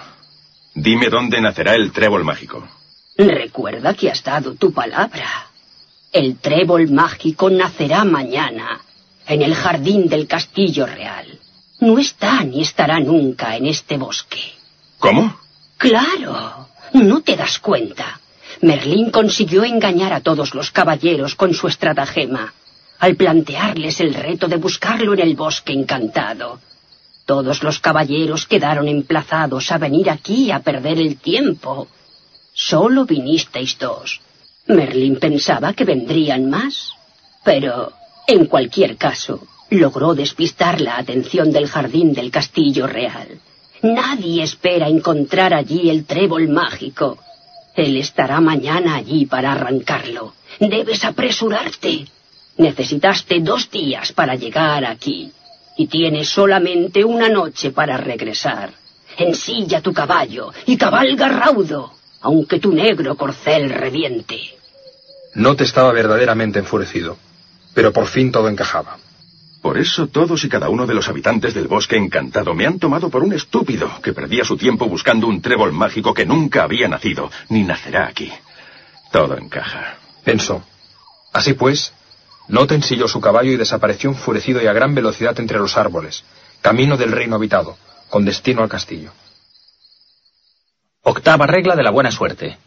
Dime dónde nacerá el trébol mágico. Recuerda que has dado tu palabra. El trébol mágico nacerá mañana, en el jardín del castillo real. No está ni estará nunca en este bosque. ¿Cómo? Claro, no te das cuenta. Merlín consiguió engañar a todos los caballeros con su estratagema, al plantearles el reto de buscarlo en el bosque encantado. Todos los caballeros quedaron emplazados a venir aquí a perder el tiempo. Solo vinisteis dos. Merlín pensaba que vendrían más. Pero, en cualquier caso, logró despistar la atención del jardín del castillo real. Nadie espera encontrar allí el trébol mágico. Él estará mañana allí para arrancarlo. Debes apresurarte. Necesitaste dos días para llegar aquí y tienes solamente una noche para regresar. Ensilla tu caballo y cabalga raudo, aunque tu negro corcel reviente. No te estaba verdaderamente enfurecido, pero por fin todo encajaba. Por eso todos y cada uno de los habitantes del bosque encantado me han tomado por un estúpido que perdía su tiempo buscando un trébol mágico que nunca había nacido, ni nacerá aquí. Todo encaja. Pensó. Así pues, Not ensilló su caballo y desapareció enfurecido y a gran velocidad entre los árboles, camino del reino habitado, con destino al castillo. Octava regla de la buena suerte.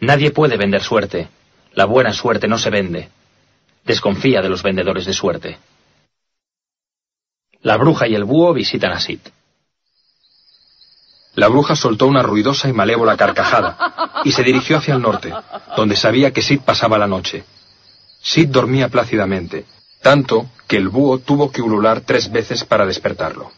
Nadie puede vender suerte. La buena suerte no se vende. Desconfía de los vendedores de suerte. La bruja y el búho visitan a Sid. La bruja soltó una ruidosa y malévola carcajada y se dirigió hacia el norte, donde sabía que Sid pasaba la noche. Sid dormía plácidamente, tanto que el búho tuvo que ulular tres veces para despertarlo.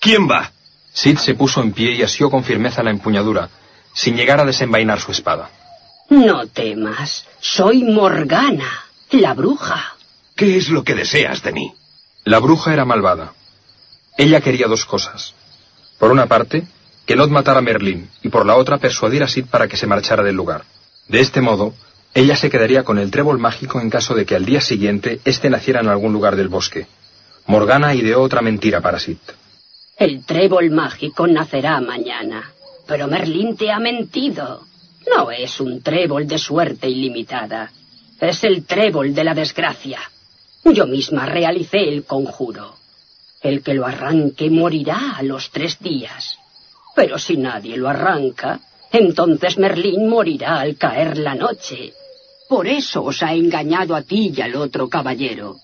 ¿Quién va? Sid se puso en pie y asió con firmeza la empuñadura, sin llegar a desenvainar su espada. No temas, soy Morgana, la bruja. ¿Qué es lo que deseas de mí? La bruja era malvada. Ella quería dos cosas. Por una parte, que Not matara a Merlín, y por la otra persuadir a Sid para que se marchara del lugar. De este modo, ella se quedaría con el trébol mágico en caso de que al día siguiente éste naciera en algún lugar del bosque. Morgana ideó otra mentira para Sid. El trébol mágico nacerá mañana, pero Merlín te ha mentido. No es un trébol de suerte ilimitada. Es el trébol de la desgracia. Yo misma realicé el conjuro. El que lo arranque morirá a los tres días. Pero si nadie lo arranca, entonces Merlín morirá al caer la noche. Por eso os ha engañado a ti y al otro caballero.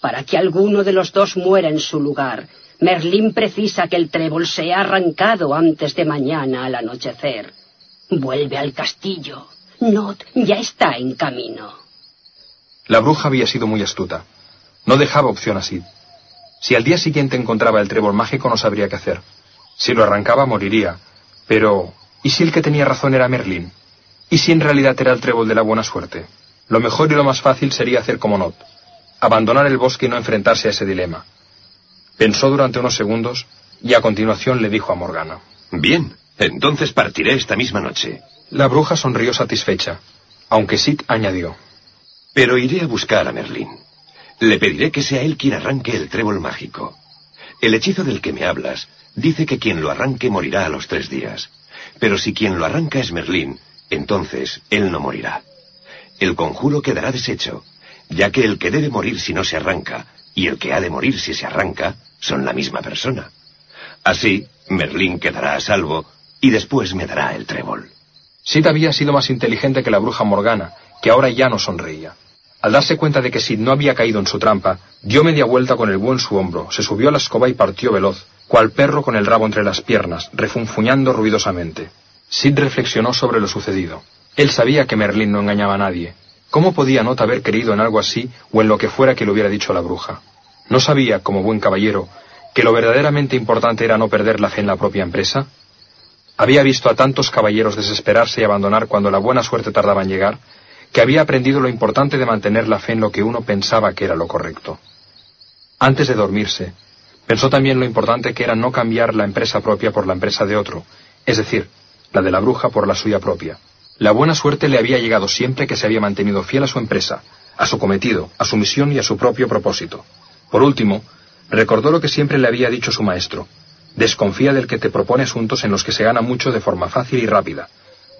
Para que alguno de los dos muera en su lugar, Merlín precisa que el trébol sea arrancado antes de mañana al anochecer. Vuelve al castillo. Not ya está en camino. La bruja había sido muy astuta. No dejaba opción a Sid. Si al día siguiente encontraba el trébol mágico no sabría qué hacer. Si lo arrancaba moriría, Pero, ¿y si el que tenía razón era Merlín? ¿Y si en realidad era el trébol de la buena suerte? Lo mejor y lo más fácil sería hacer como Not, abandonar el bosque y no enfrentarse a ese dilema. Pensó durante unos segundos y a continuación le dijo a Morgana. Bien, entonces partiré esta misma noche. La bruja sonrió satisfecha, aunque Sid añadió. Pero iré a buscar a Merlín. Le pediré que sea él quien arranque el trébol mágico. El hechizo del que me hablas dice que quien lo arranque morirá a los tres días. Pero si quien lo arranca es Merlín, entonces él no morirá. El conjuro quedará deshecho, ya que el que debe morir si no se arranca y el que ha de morir si se arranca son la misma persona. Así, Merlín quedará a salvo y después me dará el trébol. Sid había sido más inteligente que la bruja Morgana, que ahora ya no sonreía. Al darse cuenta de que Sid no había caído en su trampa, dio media vuelta con el buen su hombro, se subió a la escoba y partió veloz, cual perro con el rabo entre las piernas, refunfuñando ruidosamente. Sid reflexionó sobre lo sucedido. Él sabía que Merlín no engañaba a nadie. ¿Cómo podía Not haber creído en algo así o en lo que fuera que le hubiera dicho la bruja? ¿No sabía, como buen caballero, que lo verdaderamente importante era no perder la fe en la propia empresa? Había visto a tantos caballeros desesperarse y abandonar cuando la buena suerte tardaba en llegar, que había aprendido lo importante de mantener la fe en lo que uno pensaba que era lo correcto. Antes de dormirse, pensó también lo importante que era no cambiar la empresa propia por la empresa de otro, es decir, la de la bruja por la suya propia. La buena suerte le había llegado siempre que se había mantenido fiel a su empresa, a su cometido, a su misión y a su propio propósito. Por último, recordó lo que siempre le había dicho su maestro, Desconfía del que te propone asuntos en los que se gana mucho de forma fácil y rápida.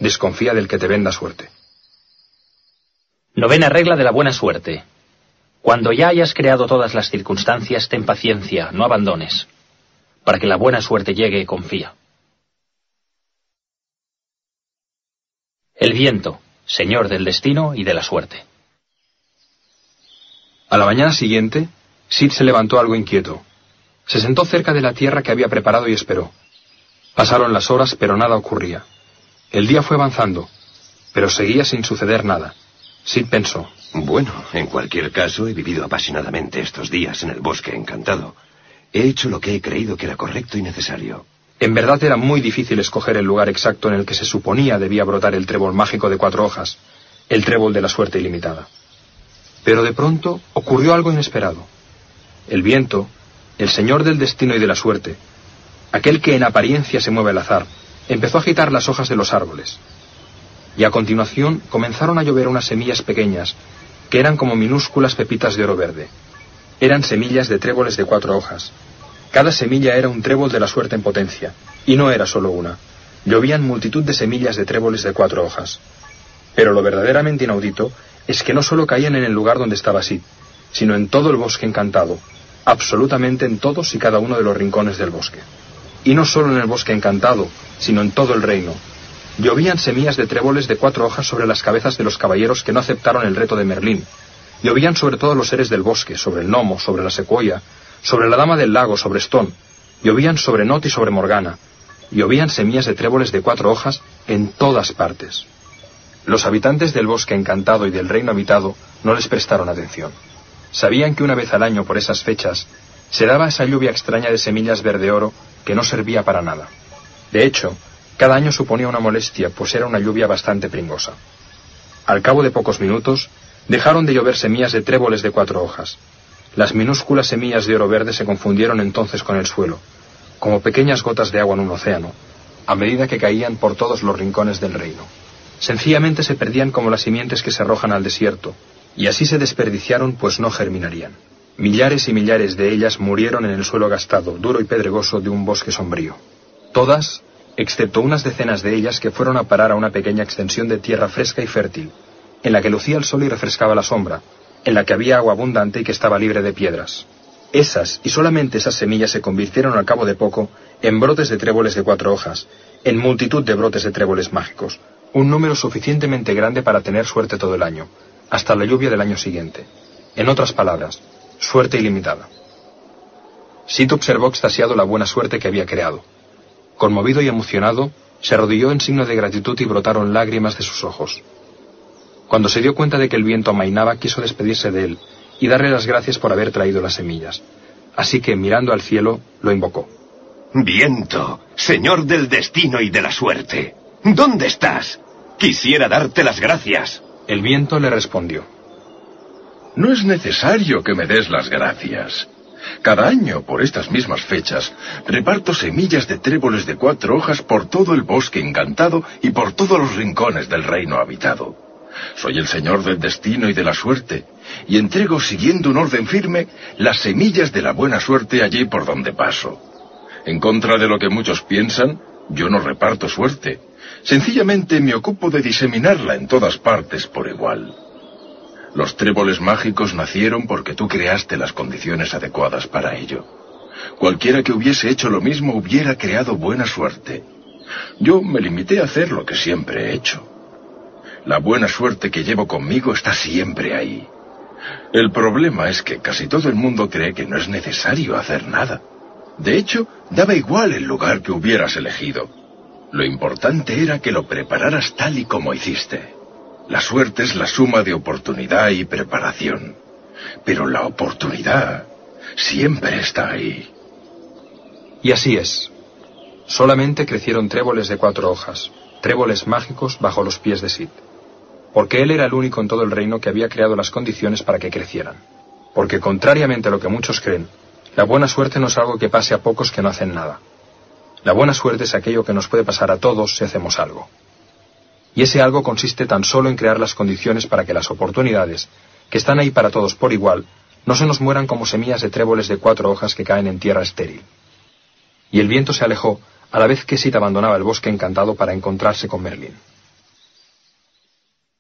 Desconfía del que te venda suerte. Novena regla de la buena suerte. Cuando ya hayas creado todas las circunstancias, ten paciencia, no abandones. Para que la buena suerte llegue, confía. El viento, señor del destino y de la suerte. A la mañana siguiente, Sid se levantó algo inquieto. Se sentó cerca de la tierra que había preparado y esperó. Pasaron las horas, pero nada ocurría. El día fue avanzando, pero seguía sin suceder nada. Sid pensó. Bueno, en cualquier caso, he vivido apasionadamente estos días en el bosque encantado. He hecho lo que he creído que era correcto y necesario. En verdad era muy difícil escoger el lugar exacto en el que se suponía debía brotar el trébol mágico de cuatro hojas, el trébol de la suerte ilimitada. Pero de pronto ocurrió algo inesperado. El viento, el señor del destino y de la suerte, aquel que en apariencia se mueve al azar, empezó a agitar las hojas de los árboles. Y a continuación comenzaron a llover unas semillas pequeñas, que eran como minúsculas pepitas de oro verde. Eran semillas de tréboles de cuatro hojas. Cada semilla era un trébol de la suerte en potencia, y no era solo una. Llovían multitud de semillas de tréboles de cuatro hojas. Pero lo verdaderamente inaudito es que no solo caían en el lugar donde estaba Sid, sino en todo el bosque encantado, absolutamente en todos y cada uno de los rincones del bosque. Y no solo en el bosque encantado, sino en todo el reino. Llovían semillas de tréboles de cuatro hojas sobre las cabezas de los caballeros que no aceptaron el reto de Merlín. Llovían sobre todos los seres del bosque, sobre el gnomo, sobre la secuoya, sobre la dama del lago, sobre Stone. Llovían sobre Not y sobre Morgana. Llovían semillas de tréboles de cuatro hojas en todas partes. Los habitantes del bosque encantado y del reino habitado no les prestaron atención. Sabían que una vez al año por esas fechas se daba esa lluvia extraña de semillas verde oro que no servía para nada. De hecho, cada año suponía una molestia, pues era una lluvia bastante pringosa. Al cabo de pocos minutos, dejaron de llover semillas de tréboles de cuatro hojas. Las minúsculas semillas de oro verde se confundieron entonces con el suelo, como pequeñas gotas de agua en un océano, a medida que caían por todos los rincones del reino. Sencillamente se perdían como las simientes que se arrojan al desierto, y así se desperdiciaron pues no germinarían. Millares y millares de ellas murieron en el suelo gastado, duro y pedregoso de un bosque sombrío. Todas, excepto unas decenas de ellas que fueron a parar a una pequeña extensión de tierra fresca y fértil, en la que lucía el sol y refrescaba la sombra, en la que había agua abundante y que estaba libre de piedras. Esas, y solamente esas semillas se convirtieron al cabo de poco en brotes de tréboles de cuatro hojas, en multitud de brotes de tréboles mágicos, un número suficientemente grande para tener suerte todo el año, hasta la lluvia del año siguiente. En otras palabras, suerte ilimitada. Sid observó extasiado la buena suerte que había creado. Conmovido y emocionado, se arrodilló en signo de gratitud y brotaron lágrimas de sus ojos. Cuando se dio cuenta de que el viento amainaba, quiso despedirse de él y darle las gracias por haber traído las semillas. Así que, mirando al cielo, lo invocó. Viento, señor del destino y de la suerte. ¿Dónde estás? Quisiera darte las gracias. El viento le respondió. No es necesario que me des las gracias. Cada año, por estas mismas fechas, reparto semillas de tréboles de cuatro hojas por todo el bosque encantado y por todos los rincones del reino habitado. Soy el señor del destino y de la suerte, y entrego, siguiendo un orden firme, las semillas de la buena suerte allí por donde paso. En contra de lo que muchos piensan, yo no reparto suerte. Sencillamente me ocupo de diseminarla en todas partes por igual. Los tréboles mágicos nacieron porque tú creaste las condiciones adecuadas para ello. Cualquiera que hubiese hecho lo mismo hubiera creado buena suerte. Yo me limité a hacer lo que siempre he hecho. La buena suerte que llevo conmigo está siempre ahí. El problema es que casi todo el mundo cree que no es necesario hacer nada. De hecho, daba igual el lugar que hubieras elegido. Lo importante era que lo prepararas tal y como hiciste. La suerte es la suma de oportunidad y preparación. Pero la oportunidad siempre está ahí. Y así es. Solamente crecieron tréboles de cuatro hojas, tréboles mágicos bajo los pies de Sid. Porque él era el único en todo el reino que había creado las condiciones para que crecieran. Porque contrariamente a lo que muchos creen, la buena suerte no es algo que pase a pocos que no hacen nada. La buena suerte es aquello que nos puede pasar a todos si hacemos algo. Y ese algo consiste tan solo en crear las condiciones para que las oportunidades, que están ahí para todos por igual, no se nos mueran como semillas de tréboles de cuatro hojas que caen en tierra estéril. Y el viento se alejó a la vez que Sid abandonaba el bosque encantado para encontrarse con Merlín.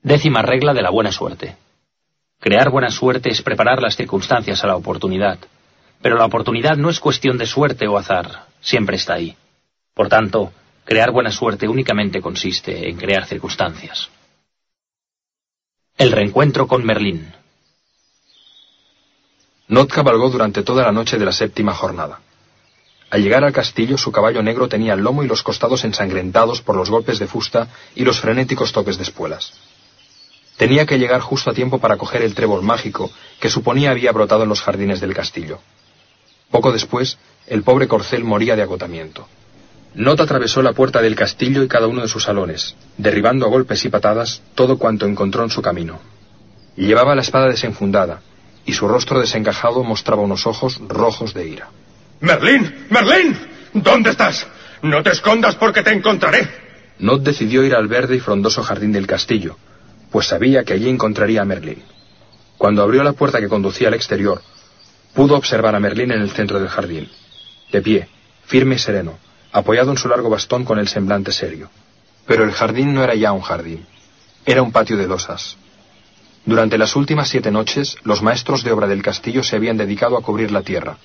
Décima regla de la buena suerte. Crear buena suerte es preparar las circunstancias a la oportunidad. Pero la oportunidad no es cuestión de suerte o azar, siempre está ahí. Por tanto, Crear buena suerte únicamente consiste en crear circunstancias. El reencuentro con Merlín. Not cabalgó durante toda la noche de la séptima jornada. Al llegar al castillo, su caballo negro tenía el lomo y los costados ensangrentados por los golpes de fusta y los frenéticos toques de espuelas. Tenía que llegar justo a tiempo para coger el trébol mágico que suponía había brotado en los jardines del castillo. Poco después, el pobre corcel moría de agotamiento. Not atravesó la puerta del castillo y cada uno de sus salones, derribando a golpes y patadas todo cuanto encontró en su camino. Llevaba la espada desenfundada, y su rostro desencajado mostraba unos ojos rojos de ira. ¡Merlín! ¡Merlín! ¿Dónde estás? No te escondas porque te encontraré. Not decidió ir al verde y frondoso jardín del castillo, pues sabía que allí encontraría a Merlín. Cuando abrió la puerta que conducía al exterior, pudo observar a Merlín en el centro del jardín, de pie, firme y sereno, apoyado en su largo bastón con el semblante serio. Pero el jardín no era ya un jardín, era un patio de losas. Durante las últimas siete noches, los maestros de obra del castillo se habían dedicado a cubrir la tierra.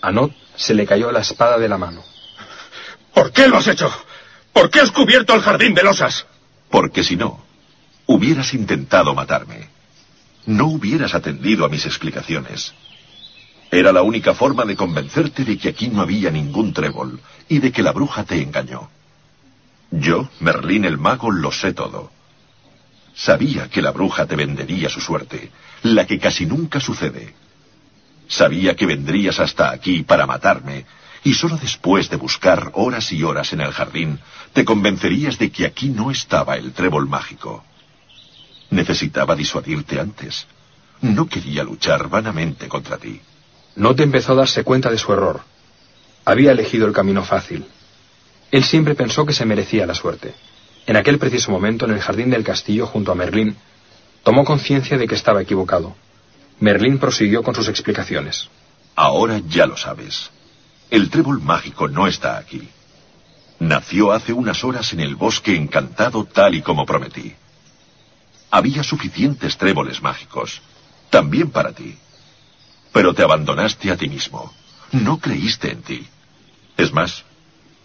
A Not se le cayó la espada de la mano. ¿Por qué lo has hecho? ¿Por qué has cubierto el jardín de losas? Porque si no, hubieras intentado matarme. No hubieras atendido a mis explicaciones. Era la única forma de convencerte de que aquí no había ningún trébol y de que la bruja te engañó. Yo, Merlín el mago, lo sé todo. Sabía que la bruja te vendería su suerte, la que casi nunca sucede. Sabía que vendrías hasta aquí para matarme, y solo después de buscar horas y horas en el jardín, te convencerías de que aquí no estaba el trébol mágico. Necesitaba disuadirte antes. No quería luchar vanamente contra ti. Not empezó a darse cuenta de su error. Había elegido el camino fácil. Él siempre pensó que se merecía la suerte. En aquel preciso momento, en el jardín del castillo, junto a Merlín, tomó conciencia de que estaba equivocado. Merlín prosiguió con sus explicaciones. Ahora ya lo sabes. El trébol mágico no está aquí. Nació hace unas horas en el bosque encantado tal y como prometí. Había suficientes tréboles mágicos, también para ti. Pero te abandonaste a ti mismo. No creíste en ti. Es más,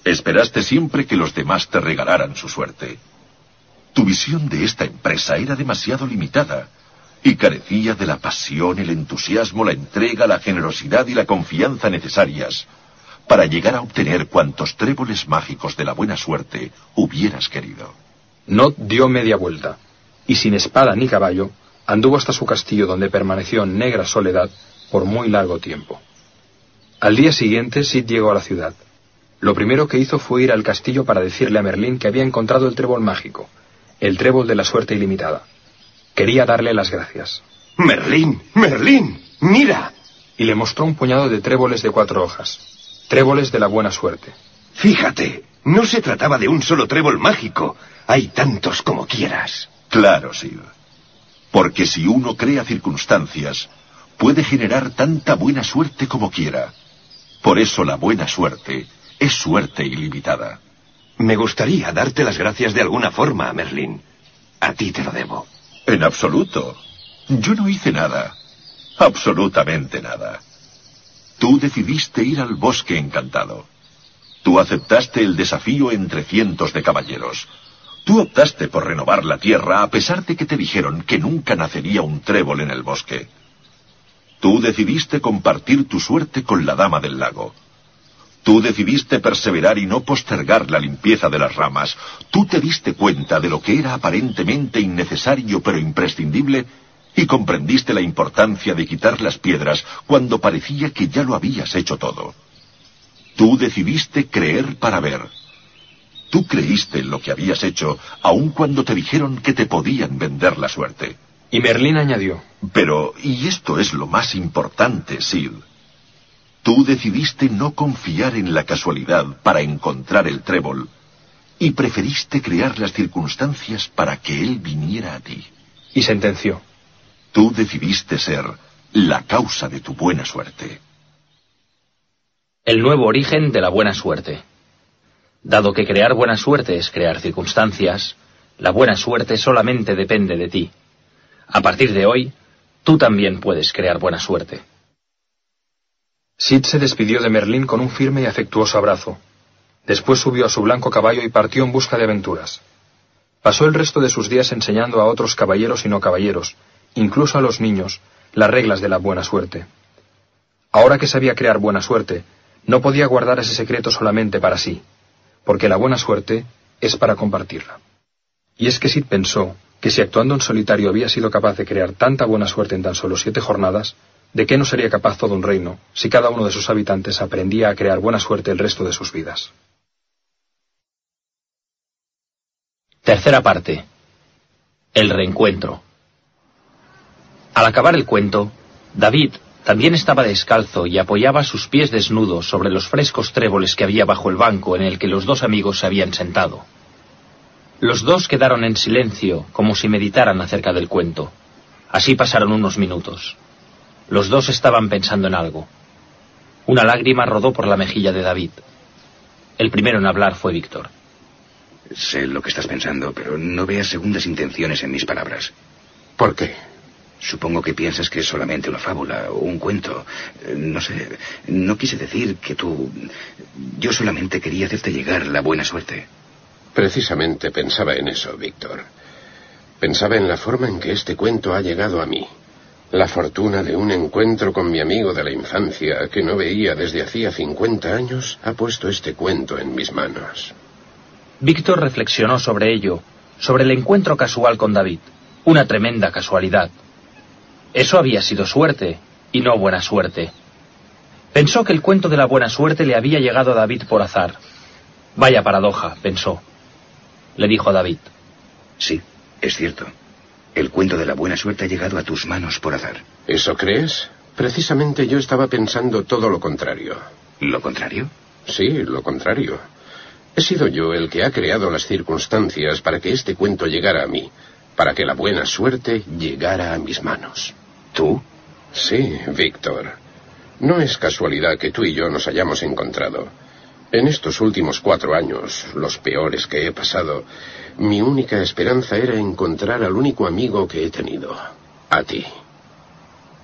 esperaste siempre que los demás te regalaran su suerte. Tu visión de esta empresa era demasiado limitada y carecía de la pasión, el entusiasmo, la entrega, la generosidad y la confianza necesarias para llegar a obtener cuantos tréboles mágicos de la buena suerte hubieras querido. Not dio media vuelta, y sin espada ni caballo, anduvo hasta su castillo donde permaneció en negra soledad por muy largo tiempo. Al día siguiente Sid llegó a la ciudad. Lo primero que hizo fue ir al castillo para decirle a Merlín que había encontrado el trébol mágico, el trébol de la suerte ilimitada. Quería darle las gracias. Merlín, Merlín, mira. Y le mostró un puñado de tréboles de cuatro hojas, tréboles de la buena suerte. Fíjate, no se trataba de un solo trébol mágico. Hay tantos como quieras. Claro, Sir. Porque si uno crea circunstancias, puede generar tanta buena suerte como quiera. Por eso la buena suerte es suerte ilimitada. Me gustaría darte las gracias de alguna forma, Merlín. A ti te lo debo. En absoluto. Yo no hice nada. Absolutamente nada. Tú decidiste ir al bosque encantado. Tú aceptaste el desafío entre cientos de caballeros. Tú optaste por renovar la tierra a pesar de que te dijeron que nunca nacería un trébol en el bosque. Tú decidiste compartir tu suerte con la dama del lago. Tú decidiste perseverar y no postergar la limpieza de las ramas. Tú te diste cuenta de lo que era aparentemente innecesario pero imprescindible y comprendiste la importancia de quitar las piedras cuando parecía que ya lo habías hecho todo. Tú decidiste creer para ver. Tú creíste en lo que habías hecho, aun cuando te dijeron que te podían vender la suerte. Y Merlín añadió. Pero, y esto es lo más importante, Sid. Tú decidiste no confiar en la casualidad para encontrar el trébol y preferiste crear las circunstancias para que él viniera a ti. Y sentenció. Tú decidiste ser la causa de tu buena suerte. El nuevo origen de la buena suerte. Dado que crear buena suerte es crear circunstancias, la buena suerte solamente depende de ti. A partir de hoy, tú también puedes crear buena suerte. Sid se despidió de Merlín con un firme y afectuoso abrazo. Después subió a su blanco caballo y partió en busca de aventuras. Pasó el resto de sus días enseñando a otros caballeros y no caballeros, incluso a los niños, las reglas de la buena suerte. Ahora que sabía crear buena suerte, no podía guardar ese secreto solamente para sí, porque la buena suerte es para compartirla. Y es que Sid pensó que si actuando en solitario había sido capaz de crear tanta buena suerte en tan solo siete jornadas, ¿de qué no sería capaz todo un reino si cada uno de sus habitantes aprendía a crear buena suerte el resto de sus vidas? Tercera parte. El reencuentro. Al acabar el cuento, David también estaba descalzo y apoyaba sus pies desnudos sobre los frescos tréboles que había bajo el banco en el que los dos amigos se habían sentado. Los dos quedaron en silencio, como si meditaran acerca del cuento. Así pasaron unos minutos. Los dos estaban pensando en algo. Una lágrima rodó por la mejilla de David. El primero en hablar fue Víctor. Sé lo que estás pensando, pero no veas segundas intenciones en mis palabras. ¿Por qué? Supongo que piensas que es solamente una fábula o un cuento. Eh, No sé, no quise decir que tú... Yo solamente quería hacerte llegar la buena suerte. Precisamente pensaba en eso, Víctor. Pensaba en la forma en que este cuento ha llegado a mí. La fortuna de un encuentro con mi amigo de la infancia que no veía desde hacía 50 años ha puesto este cuento en mis manos. Víctor reflexionó sobre ello, sobre el encuentro casual con David. Una tremenda casualidad. Eso había sido suerte, y no buena suerte. Pensó que el cuento de la buena suerte le había llegado a David por azar. Vaya paradoja, pensó. Le dijo a David. Sí, es cierto. El cuento de la buena suerte ha llegado a tus manos por azar. ¿Eso crees? Precisamente yo estaba pensando todo lo contrario. ¿Lo contrario? Sí, lo contrario. He sido yo el que ha creado las circunstancias para que este cuento llegara a mí, para que la buena suerte llegara a mis manos. ¿Tú? Sí, Víctor. No es casualidad que tú y yo nos hayamos encontrado. En estos últimos cuatro años, los peores que he pasado, mi única esperanza era encontrar al único amigo que he tenido, a ti.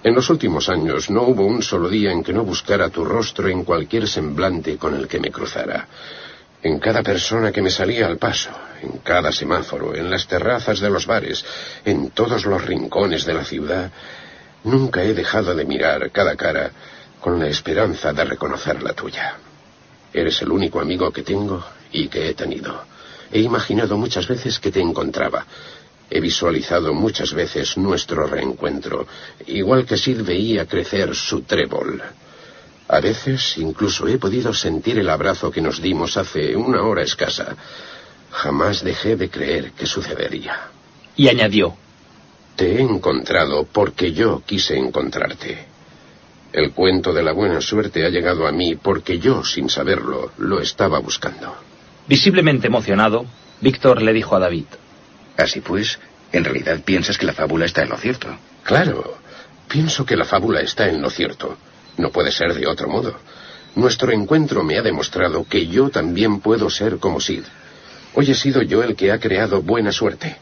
En los últimos años no hubo un solo día en que no buscara tu rostro en cualquier semblante con el que me cruzara. En cada persona que me salía al paso, en cada semáforo, en las terrazas de los bares, en todos los rincones de la ciudad, nunca he dejado de mirar cada cara con la esperanza de reconocer la tuya. Eres el único amigo que tengo y que he tenido. He imaginado muchas veces que te encontraba. He visualizado muchas veces nuestro reencuentro, igual que Sid veía crecer su trébol. A veces incluso he podido sentir el abrazo que nos dimos hace una hora escasa. Jamás dejé de creer que sucedería. Y añadió, Te he encontrado porque yo quise encontrarte. El cuento de la buena suerte ha llegado a mí porque yo, sin saberlo, lo estaba buscando. Visiblemente emocionado, Víctor le dijo a David. Así pues, en realidad piensas que la fábula está en lo cierto. Claro, pienso que la fábula está en lo cierto. No puede ser de otro modo. Nuestro encuentro me ha demostrado que yo también puedo ser como Sid. Hoy he sido yo el que ha creado buena suerte.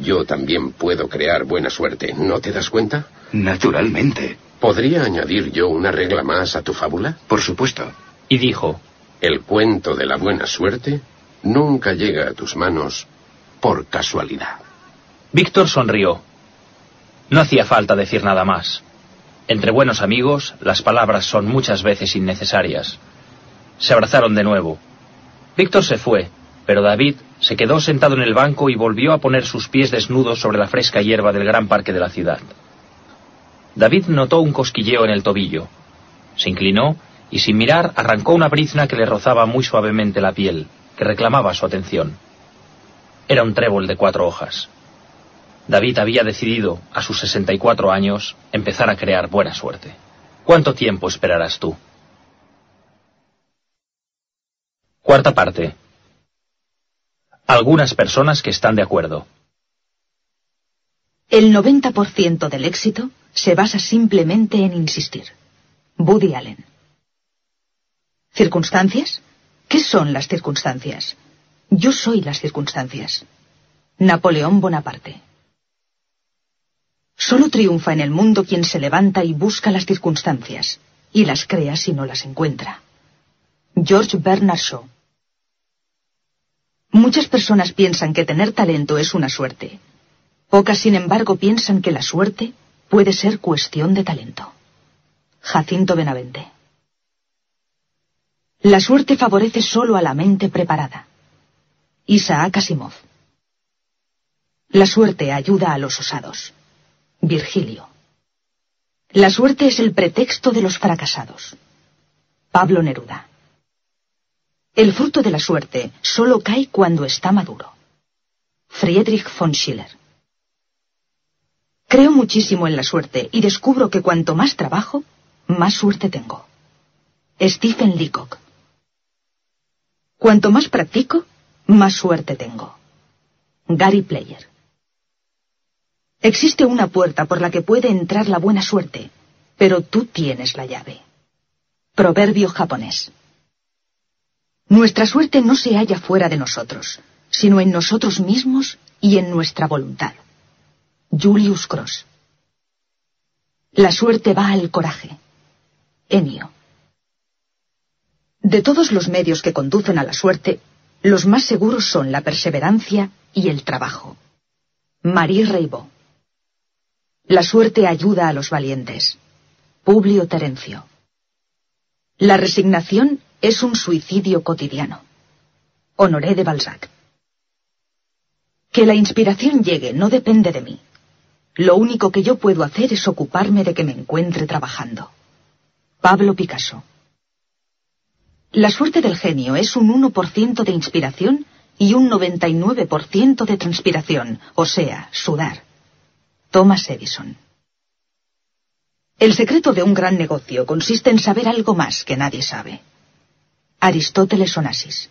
Yo también puedo crear buena suerte, ¿no te das cuenta? Naturalmente. ¿Podría añadir yo una regla más a tu fábula? Por supuesto. Y dijo, El cuento de la buena suerte nunca llega a tus manos por casualidad. Víctor sonrió. No hacía falta decir nada más. Entre buenos amigos, las palabras son muchas veces innecesarias. Se abrazaron de nuevo. Víctor se fue, pero David se quedó sentado en el banco y volvió a poner sus pies desnudos sobre la fresca hierba del gran parque de la ciudad. David notó un cosquilleo en el tobillo. Se inclinó y sin mirar arrancó una brizna que le rozaba muy suavemente la piel, que reclamaba su atención. Era un trébol de cuatro hojas. David había decidido, a sus 64 años, empezar a crear buena suerte. ¿Cuánto tiempo esperarás tú? Cuarta parte. Algunas personas que están de acuerdo. El 90% del éxito se basa simplemente en insistir. Woody Allen. ¿Circunstancias? ¿Qué son las circunstancias? Yo soy las circunstancias. Napoleón Bonaparte. Solo triunfa en el mundo quien se levanta y busca las circunstancias, y las crea si no las encuentra. George Bernard Shaw. Muchas personas piensan que tener talento es una suerte. Pocas, sin embargo, piensan que la suerte puede ser cuestión de talento. Jacinto Benavente. La suerte favorece solo a la mente preparada. Isaac Asimov. La suerte ayuda a los osados. Virgilio. La suerte es el pretexto de los fracasados. Pablo Neruda. El fruto de la suerte solo cae cuando está maduro. Friedrich von Schiller. Creo muchísimo en la suerte y descubro que cuanto más trabajo, más suerte tengo. Stephen Leacock. Cuanto más practico, más suerte tengo. Gary Player. Existe una puerta por la que puede entrar la buena suerte, pero tú tienes la llave. Proverbio japonés. Nuestra suerte no se halla fuera de nosotros, sino en nosotros mismos y en nuestra voluntad. Julius Cross. La suerte va al coraje. Enio. De todos los medios que conducen a la suerte, los más seguros son la perseverancia y el trabajo. Marie Reibó. La suerte ayuda a los valientes. Publio Terencio. La resignación es un suicidio cotidiano. Honoré de Balzac. Que la inspiración llegue no depende de mí. Lo único que yo puedo hacer es ocuparme de que me encuentre trabajando. Pablo Picasso. La suerte del genio es un 1% de inspiración y un 99% de transpiración, o sea, sudar. Thomas Edison. El secreto de un gran negocio consiste en saber algo más que nadie sabe. Aristóteles Onassis.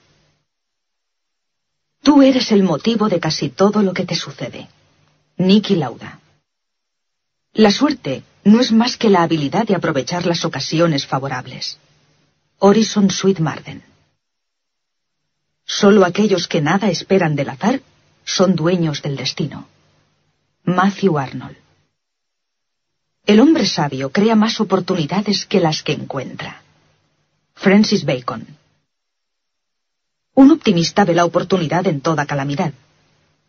Tú eres el motivo de casi todo lo que te sucede. Niki Lauda. La suerte no es más que la habilidad de aprovechar las ocasiones favorables. Orison Sweet Marden. Solo aquellos que nada esperan del azar son dueños del destino. Matthew Arnold. El hombre sabio crea más oportunidades que las que encuentra. Francis Bacon. Un optimista ve la oportunidad en toda calamidad.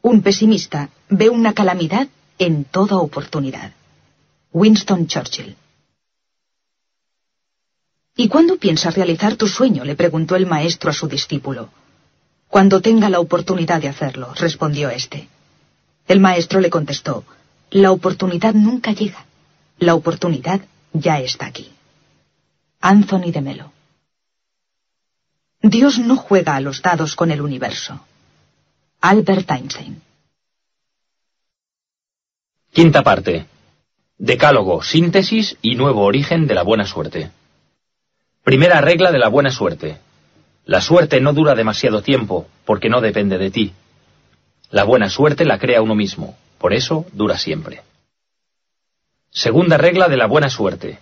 Un pesimista ve una calamidad en toda oportunidad. Winston Churchill. ¿Y cuándo piensas realizar tu sueño? le preguntó el maestro a su discípulo. Cuando tenga la oportunidad de hacerlo, respondió éste. El maestro le contestó, la oportunidad nunca llega. La oportunidad ya está aquí. Anthony de Melo. Dios no juega a los dados con el universo. Albert Einstein. Quinta parte. Decálogo, síntesis y nuevo origen de la buena suerte. Primera regla de la buena suerte. La suerte no dura demasiado tiempo porque no depende de ti. La buena suerte la crea uno mismo, por eso dura siempre. Segunda regla de la buena suerte.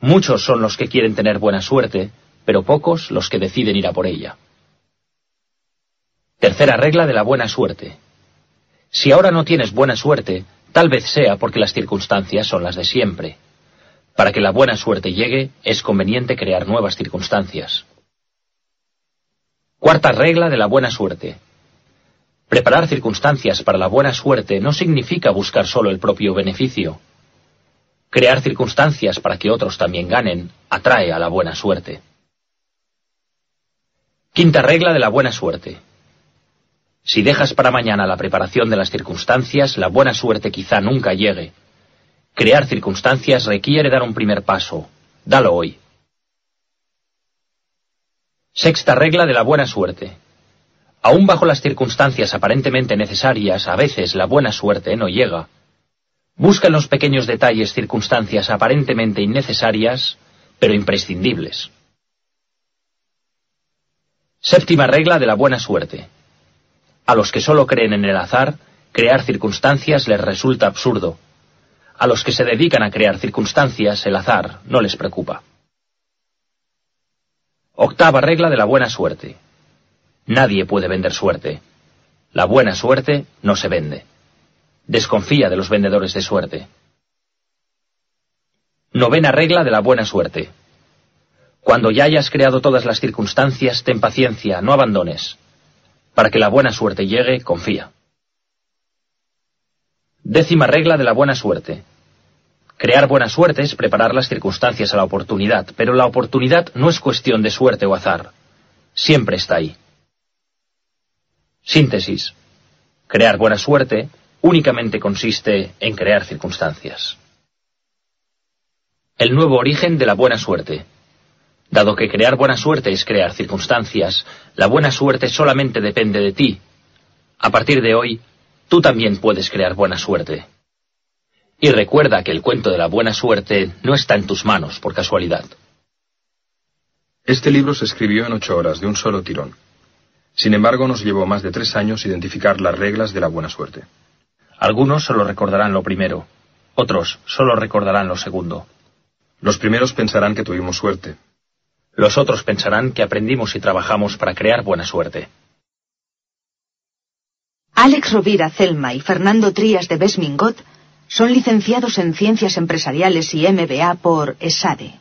Muchos son los que quieren tener buena suerte, pero pocos los que deciden ir a por ella. Tercera regla de la buena suerte. Si ahora no tienes buena suerte, tal vez sea porque las circunstancias son las de siempre. Para que la buena suerte llegue, es conveniente crear nuevas circunstancias. Cuarta regla de la buena suerte. Preparar circunstancias para la buena suerte no significa buscar solo el propio beneficio. Crear circunstancias para que otros también ganen atrae a la buena suerte. Quinta regla de la buena suerte. Si dejas para mañana la preparación de las circunstancias, la buena suerte quizá nunca llegue. Crear circunstancias requiere dar un primer paso. Dalo hoy. Sexta regla de la buena suerte. Aún bajo las circunstancias aparentemente necesarias, a veces la buena suerte no llega. Busca en los pequeños detalles circunstancias aparentemente innecesarias, pero imprescindibles. Séptima regla de la buena suerte. A los que solo creen en el azar, crear circunstancias les resulta absurdo. A los que se dedican a crear circunstancias, el azar no les preocupa. Octava regla de la buena suerte. Nadie puede vender suerte. La buena suerte no se vende. Desconfía de los vendedores de suerte. Novena regla de la buena suerte. Cuando ya hayas creado todas las circunstancias, ten paciencia, no abandones. Para que la buena suerte llegue, confía. Décima regla de la buena suerte. Crear buena suerte es preparar las circunstancias a la oportunidad, pero la oportunidad no es cuestión de suerte o azar. Siempre está ahí. Síntesis. Crear buena suerte únicamente consiste en crear circunstancias. El nuevo origen de la buena suerte. Dado que crear buena suerte es crear circunstancias, la buena suerte solamente depende de ti. A partir de hoy, tú también puedes crear buena suerte. Y recuerda que el cuento de la buena suerte no está en tus manos por casualidad. Este libro se escribió en ocho horas de un solo tirón. Sin embargo, nos llevó más de tres años identificar las reglas de la buena suerte. Algunos solo recordarán lo primero, otros solo recordarán lo segundo. Los primeros pensarán que tuvimos suerte, los otros pensarán que aprendimos y trabajamos para crear buena suerte. Alex Rovira Zelma y Fernando Trías de Besmingot son licenciados en Ciencias Empresariales y MBA por ESADE.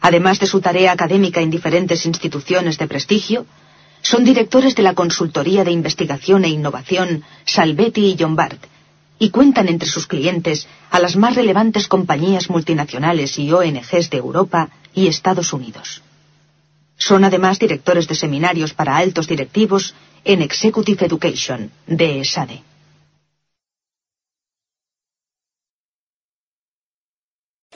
Además de su tarea académica en diferentes instituciones de prestigio, son directores de la consultoría de investigación e innovación Salvetti y Lombard y cuentan entre sus clientes a las más relevantes compañías multinacionales y ONGs de Europa y Estados Unidos. Son además directores de seminarios para altos directivos en Executive Education de ESADE.